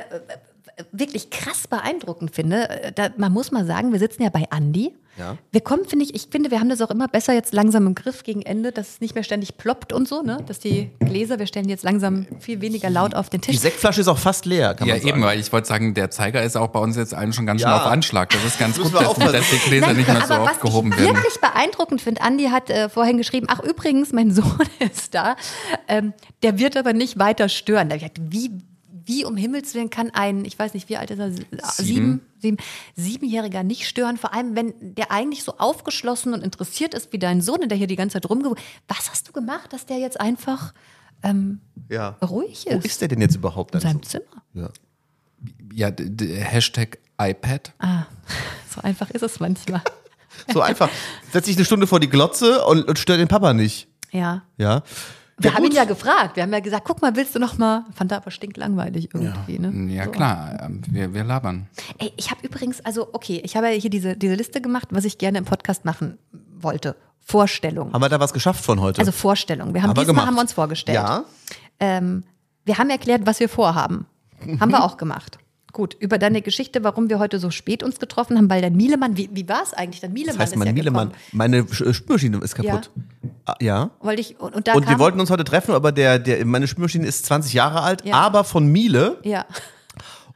wirklich krass beeindruckend finde, äh, da, man muss mal sagen, wir sitzen ja bei Andi. Ja. Wir kommen, finde ich, ich finde, wir haben das auch immer besser jetzt langsam im Griff gegen Ende, dass es nicht mehr ständig ploppt und so, ne? Dass die Gläser, wir stellen jetzt langsam viel weniger laut auf den Die Tisch. Sektflasche ist auch fast leer, kann Ja, man sagen. eben, weil ich wollte sagen, der Zeiger ist auch bei uns jetzt allen schon ganz schön Ja. auf Anschlag. Das ist ganz Müssen gut, dass, dass die Gläser Nein, nicht mehr so aber was aufgehoben ich werden. wirklich beeindruckend finde, Andi hat äh, vorhin geschrieben, ach übrigens, mein [laughs] Sohn ist da, ähm, der wird aber nicht weiter stören. Da hab ich gedacht, wie, wie um Himmels Willen kann ein, ich weiß nicht, wie alt ist er, sieben, sieben, siebenjähriger nicht stören, vor allem wenn der eigentlich so aufgeschlossen und interessiert ist wie dein Sohn, der hier die ganze Zeit rumge... Was hast du gemacht, dass der jetzt einfach ähm, Ja. ruhig Wo ist? ist der denn jetzt überhaupt? in seinem so? Zimmer. Ja. Ja, Hashtag iPad. Ah, [laughs] so einfach ist es manchmal. [laughs] So einfach. Setz dich eine Stunde vor die Glotze und, und stör den Papa nicht. Ja. Ja. Wir Ja, haben ihn gut. ja gefragt. Wir haben ja gesagt, guck mal, willst du noch mal? Fand er aber stinklangweilig irgendwie, ne? Ja, So. klar, ähm, wir, wir labern. Ey, ich habe übrigens, also okay, ich habe ja hier diese, diese Liste gemacht, was ich gerne im Podcast machen wollte. Vorstellung. Haben wir da was geschafft von heute? Also Vorstellung. Wir haben Haben wir diesmal gemacht. haben wir uns vorgestellt. Ja. Ähm, wir haben erklärt, was wir vorhaben. Haben wir [laughs] auch gemacht. Gut, über deine Geschichte, warum wir heute so spät uns getroffen haben, weil dein Mielemann, wie, wie war es eigentlich? Dein Mielemann Das heißt, ist mein ja Mielemann, gekommen. meine Sch- Spülmaschine ist kaputt. Ah, Ja. Wollte ich, und, und da Und wir wollten uns heute treffen, aber der, der, meine Spülmaschine ist 20 Jahre alt, Ja. aber von Miele. Ja.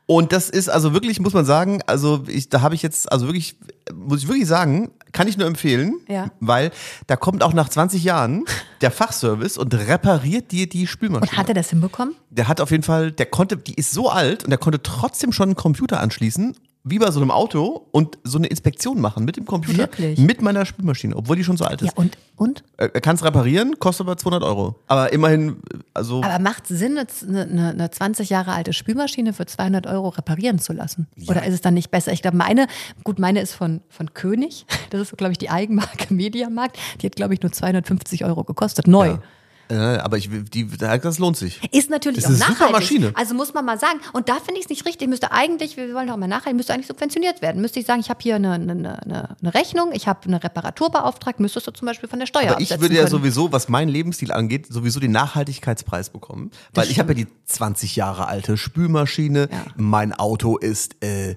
Und das ist also wirklich, muss man sagen, also ich, da habe ich jetzt, also wirklich, muss ich wirklich sagen, kann ich nur empfehlen, Ja. weil da kommt auch nach 20 Jahren der Fachservice und repariert dir die Spülmaschine. Und hat er das hinbekommen? der hat auf jeden Fall, der konnte, die ist so alt und der konnte trotzdem schon einen Computer anschließen, wie bei so einem Auto und so eine Inspektion machen mit dem Computer, Wirklich? mit meiner Spülmaschine, obwohl die schon so alt ist. Ja, und? Und? Er er kann es reparieren, kostet aber 200 Euro. Aber immerhin, also Aber macht es Sinn, eine, eine, eine 20 Jahre alte Spülmaschine für 200 Euro reparieren zu lassen? Oder ist es dann nicht besser? Ich glaube, meine, gut, meine ist von, von König. [laughs] Das ist, glaube ich, die Eigenmarke Mediamarkt. Die hat, glaube ich, nur 250 Euro gekostet, neu. Ja. Äh, aber ich, will- die, das lohnt sich. Ist natürlich Das auch ist eine super nachhaltig. Maschine. Also muss man mal sagen. Und da finde ich es nicht richtig. Müsste eigentlich, wir wollen doch mal nachhaltig, müsste eigentlich subventioniert werden. Müsste ich sagen, ich habe hier eine, eine, eine, Rechnung, ich habe eine Reparatur beauftragt, müsstest du zum Beispiel von der Steuer Aber ich würde ja können. sowieso, was meinen Lebensstil angeht, sowieso den Nachhaltigkeitspreis bekommen. Weil ich habe ja die 20 Jahre alte Spülmaschine. Ja. Mein Auto ist äh,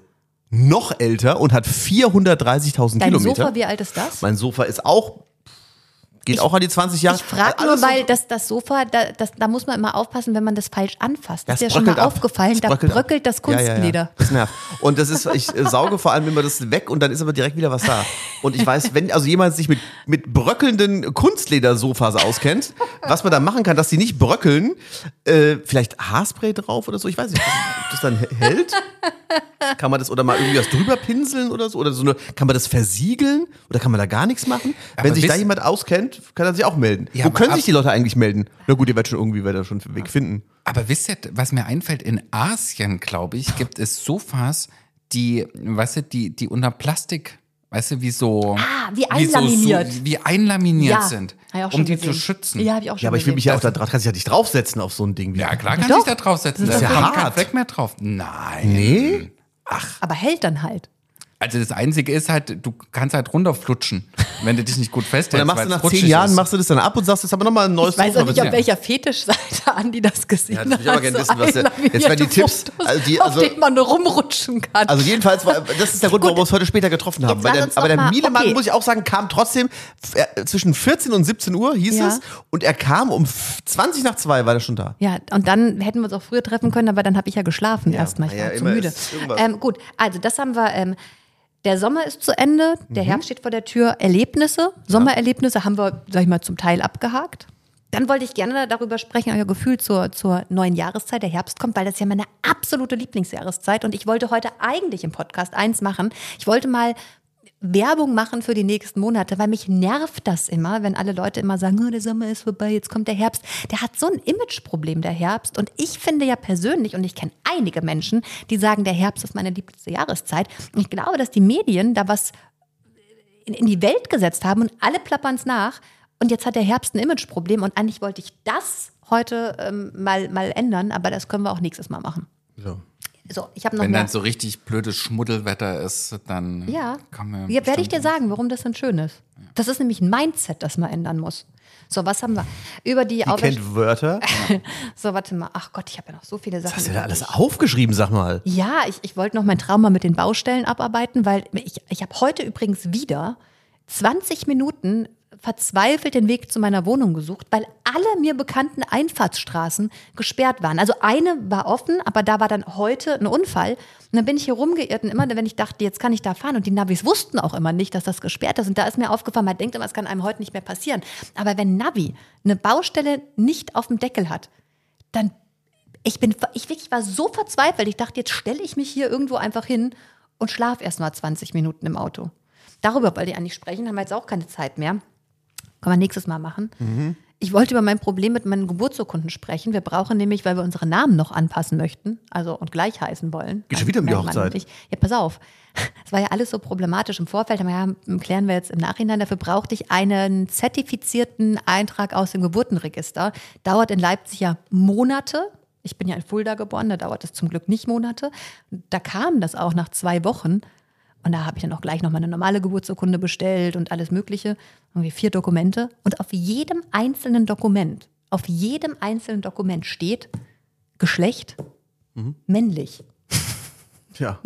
noch älter und hat 430.000 Dein Kilometer. Sofa, wie alt ist das? mein Sofa ist auch, geht auch an die 20 Jahre. Ich frage nur, weil das, das Sofa, da, das, da muss man immer aufpassen, wenn man das falsch anfasst. Das ist ja schon mal ab. aufgefallen, Das da bröckelt ab. das Ja, ja, ja. Kunstleder. Das nervt. Und das ist, ich äh, sauge vor allem immer das weg und dann ist aber direkt wieder was da. Und ich weiß, wenn also jemand sich mit, mit bröckelnden Kunstledersofas auskennt, was man da machen kann, dass die nicht bröckeln, äh, vielleicht Haarspray drauf oder so, ich weiß nicht, ob das dann hält. Kann man das oder mal irgendwie was drüber pinseln oder so? Oder so eine, kann man das versiegeln? Oder kann man da gar nichts machen? Aber Wenn sich da jemand auskennt, kann er sich auch melden. Ja, Wo können sich die Leute eigentlich melden? Na gut, ihr werdet schon irgendwie werdet schon einen Weg finden. Aber wisst ihr, was mir einfällt, in Asien, glaube ich, gibt es Sofas, die, weißt du, die, die unter Plastik, weißt du, wie so. Ah, wie so- einlaminiert. So, wie einlaminiert Ja, sind, hab ich auch um die gesehen. zu schützen. Ja, habe ich auch schon Ja, aber ich will mich ja auch da drauf, kannst dich ja nicht draufsetzen auf so ein Ding wie. Ja, klar Ja, kann doch. ich da draufsetzen. Das Da ist doch kommt kein hart. Fleck mehr drauf. Nein. Nee? Aber hält dann halt. Also das Einzige ist halt, du kannst halt runterflutschen, wenn du dich nicht gut Und festhältst. dann machst du es nach zehn Jahren, ist. machst du das dann ab und sagst, das ist aber nochmal ein neues Ich weiß auch nicht, auf Ja, welcher Fetischseite Andi das gesehen Ja, das will ich aber gerne hat. wissen, was der- jetzt werden die Tipps, also die- auf also- denen man rumrutschen kann. Also jedenfalls, war, das ist der Grund, warum wir uns heute später getroffen haben. Jetzt der, aber der mal- Mielemann, okay. muss ich auch sagen, kam trotzdem äh, zwischen 14 und 17 Uhr, hieß Ja. es. Und er kam um f- 20 nach 2, war er schon da. Ja, und dann hätten wir uns auch früher treffen können, aber dann habe ich ja geschlafen erstmal. Ich na ja, war zu müde. Ähm, gut, also das haben wir. Ähm, der Sommer ist zu Ende, der Mhm. Herbst steht vor der Tür. Erlebnisse, Sommererlebnisse haben wir, sag ich mal, zum Teil abgehakt. Dann wollte ich gerne darüber sprechen, euer Gefühl zur, zur neuen Jahreszeit. Der Herbst kommt, weil das ist ja meine absolute Lieblingsjahreszeit. Und ich wollte heute eigentlich im Podcast eins machen. Ich wollte mal Werbung machen für die nächsten Monate, weil mich nervt das immer, wenn alle Leute immer sagen, oh, der Sommer ist vorbei, jetzt kommt der Herbst. Der hat so ein Imageproblem, der Herbst. Und ich finde ja persönlich, und ich kenne einige Menschen, die sagen, der Herbst ist meine liebste Jahreszeit. Und ich glaube, dass die Medien da was in, in die Welt gesetzt haben und alle plappern es nach. Und jetzt hat der Herbst ein Imageproblem und eigentlich wollte ich das heute ähm, mal, mal ändern, aber das können wir auch nächstes Mal machen. So. So, ich habe noch Wenn mehr. dann so richtig blödes Schmuddelwetter ist, dann Ja, kann man ja werde ich dir sagen, warum das denn schön ist. Das ist nämlich ein Mindset, das man ändern muss. So, was haben wir? Über die, Die kennt Wörter. [laughs] So, warte mal. Ach Gott, ich habe ja noch so viele Sachen. Hast du da über alles aufgeschrieben, sag mal? Ja, ich, ich wollte noch mein Trauma mit den Baustellen abarbeiten, weil ich, ich habe heute übrigens wieder 20 Minuten verzweifelt den Weg zu meiner Wohnung gesucht, weil alle mir bekannten Einfahrtsstraßen gesperrt waren. Also eine war offen, aber da war dann heute ein Unfall. Und dann bin ich hier rumgeirrt und immer, wenn ich dachte, jetzt kann ich da fahren und die Navis wussten auch immer nicht, dass das gesperrt ist. Und da ist mir aufgefallen, man denkt immer, es kann einem heute nicht mehr passieren. Aber wenn Navi eine Baustelle nicht auf dem Deckel hat, dann ich bin, ich wirklich war so verzweifelt. Ich dachte, jetzt stelle ich mich hier irgendwo einfach hin und schlafe erst mal 20 Minuten im Auto. Darüber wollte ich eigentlich sprechen, haben wir jetzt auch keine Zeit mehr. Können wir nächstes Mal machen. Ich wollte über mein Problem mit meinen Geburtsurkunden sprechen. Wir brauchen nämlich, weil wir unsere Namen noch anpassen möchten, also und gleich heißen wollen. Geht schon wieder um die Hochzeit. Ja, pass auf. [laughs] Es war ja alles so problematisch im Vorfeld, aber ja, klären wir jetzt im Nachhinein. Dafür brauchte ich einen zertifizierten Eintrag aus dem Geburtenregister. Dauert in Leipzig ja Monate. Ich bin ja in Fulda geboren, da dauert es zum Glück nicht Monate. Da kam das auch nach zwei Wochen. Und da habe ich dann auch gleich nochmal eine normale Geburtsurkunde bestellt und alles Mögliche. Irgendwie vier Dokumente. Und auf jedem einzelnen Dokument, auf jedem einzelnen Dokument steht Geschlecht männlich. Ja.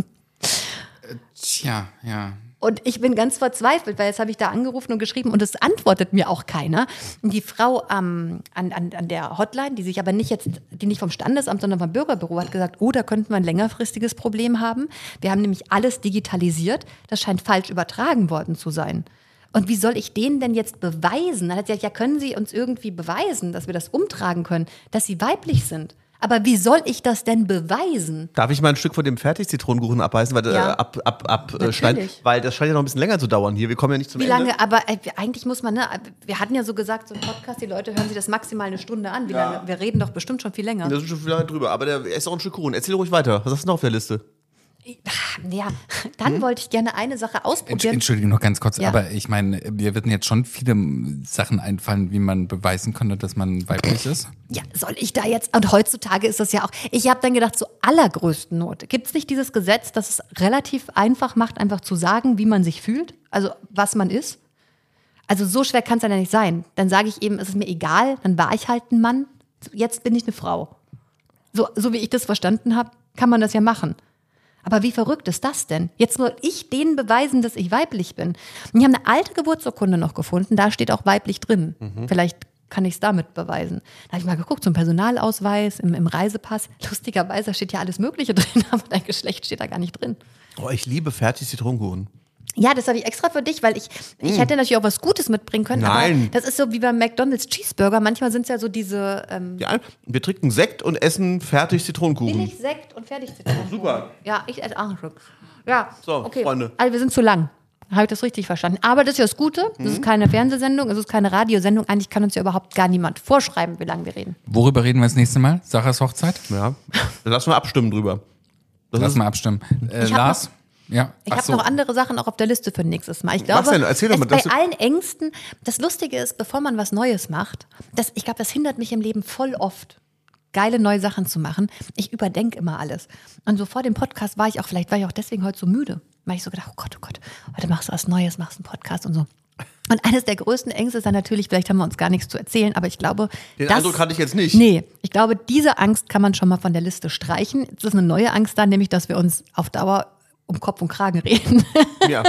Tja, ja. Und ich bin ganz verzweifelt, weil jetzt habe ich da angerufen und geschrieben und es antwortet mir auch keiner. Und die Frau ähm, an, an, an der Hotline, die sich aber nicht jetzt, die nicht vom Standesamt, sondern vom Bürgerbüro hat gesagt, oh, da könnten wir ein längerfristiges Problem haben. Wir haben nämlich alles digitalisiert. Das scheint falsch übertragen worden zu sein. Und wie soll ich denen denn jetzt beweisen? Dann hat sie gesagt, ja, können Sie uns irgendwie beweisen, dass wir das umtragen können, dass Sie weiblich sind? Aber wie soll ich das denn beweisen? Darf ich mal ein Stück von dem Fertig-Zitronenkuchen abbeißen, weil, Ja. äh, ab, ab, ab, äh, weil das scheint ja noch ein bisschen länger zu dauern hier. Wir kommen ja nicht zum Wie Ende. lange, aber äh, eigentlich muss man, ne, wir hatten ja so gesagt, so ein Podcast, die Leute hören sich das maximal eine Stunde an. Wie lange? Wir reden doch bestimmt schon viel länger. Das ist schon viel lange drüber, aber der ist auch ein Stück Kuchen. Erzähl ruhig weiter. Was hast du noch auf der Liste? Ja, dann wollte ich gerne eine Sache ausprobieren. Entschuldigung, noch ganz kurz, Ja. aber ich meine, mir würden jetzt schon viele Sachen einfallen, wie man beweisen könnte, dass man weiblich ist. Ja, soll ich da jetzt? Und heutzutage ist das ja auch. Ich habe dann gedacht, zur allergrößten Not. Gibt es nicht dieses Gesetz, das es relativ einfach macht, einfach zu sagen, wie man sich fühlt? Also, was man ist? Also, so schwer kann es ja nicht sein. Dann sage ich eben, es ist mir egal, dann war ich halt ein Mann, jetzt bin ich eine Frau. So, so wie ich das verstanden habe, kann man das ja machen. Aber wie verrückt ist das denn? Jetzt soll ich denen beweisen, dass ich weiblich bin. Und ich habe eine alte Geburtsurkunde noch gefunden, da steht auch weiblich drin. Vielleicht kann ich es damit beweisen. Da habe ich mal geguckt, so ein Personalausweis im, im Reisepass. [laughs] Lustigerweise steht ja alles Mögliche drin, [laughs] aber dein Geschlecht steht da gar nicht drin. Oh, ich liebe fertig Zitronenkuchen. Ja, das habe ich extra für dich, weil ich, ich hätte natürlich auch was Gutes mitbringen können. Mm. Nein. Aber das ist so wie beim McDonalds Cheeseburger. Manchmal sind es ja so diese ähm, Ja, wir trinken Sekt und essen fertig Zitronenkuchen. billig Sekt und fertig Zitronen. Super. Ja, ich esse auch einen Schluck. Ja, So, okay. Freunde. Also wir sind zu lang. Habe ich das richtig verstanden? Aber das ist ja das Gute. Das Mhm. ist keine Fernsehsendung, es ist keine Radiosendung. Eigentlich kann uns ja überhaupt gar niemand vorschreiben, wie lange wir reden. Worüber reden wir das nächste Mal? Sarahs Hochzeit? Ja, lass mal abstimmen drüber. Das Lass mal abstimmen. Äh, Lars? Ja. Ich habe so. noch andere Sachen auch auf der Liste für nächstes Mal. Ich glaube, Was denn? Erzähl doch mal, bei allen Ängsten, das Lustige ist, bevor man was Neues macht, das, ich glaube, das hindert mich im Leben voll oft, geile neue Sachen zu machen. Ich überdenke immer alles. Und so vor dem Podcast war ich auch, vielleicht war ich auch deswegen heute so müde, weil ich so gedacht, oh Gott, oh Gott, heute machst du was Neues, machst einen Podcast und so. Und eines der größten Ängste ist dann natürlich, vielleicht haben wir uns gar nichts zu erzählen, aber ich glaube, Den das, Eindruck hatte ich jetzt nicht. Nee, ich glaube, diese Angst kann man schon mal von der Liste streichen. Es ist eine neue Angst dann, nämlich, dass wir uns auf Dauer um Kopf und Kragen reden. [laughs] Ja.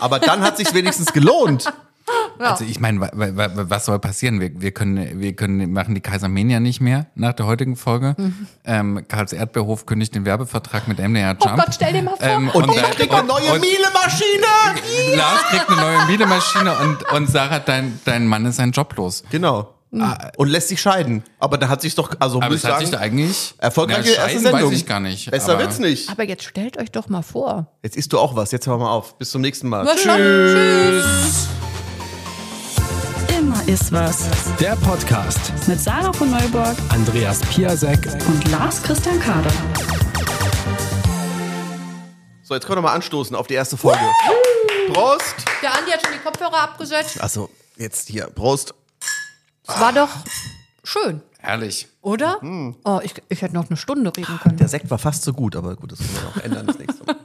Aber [laughs] dann hat sich wenigstens gelohnt. Also ich meine, wa- wa- wa- was soll passieren? Wir, wir können, wir können machen die Kaisermania nicht mehr nach der heutigen Folge. Ähm, Karls Erdbeerhof kündigt den Werbevertrag mit MDR Jump. Oh Gott, stell dir mal vor. Ähm, Und ich da- krieg eine neue und- Miele-Maschine. Lars kriegt eine neue Mietemaschine und, und Sarah, dein, dein Mann ist ein Job los. Genau. Und lässt sich scheiden. Aber da hat sich doch, also Aber muss es ich hat sich sagen, da eigentlich erfolgreiche Na, erste Sendung. weiß ich gar nicht. Besser aber- wird's nicht. Aber jetzt stellt euch doch mal vor. Jetzt isst du auch was. Jetzt hör mal auf. Bis zum nächsten Mal. Tschüss. Immer ist was. Der Podcast. Mit Sarah von Neuburg Andreas Piasek. und Lars Christian Kader. So, jetzt können wir mal anstoßen auf die erste Folge. Prost. Der Andi hat schon die Kopfhörer abgesetzt. Also, jetzt hier. Prost. Es war doch schön, Herrlich. oder? Oh, ich, ich hätte noch eine Stunde reden können. Der Sekt war fast so gut, aber gut, das können wir noch ändern das nächste Mal.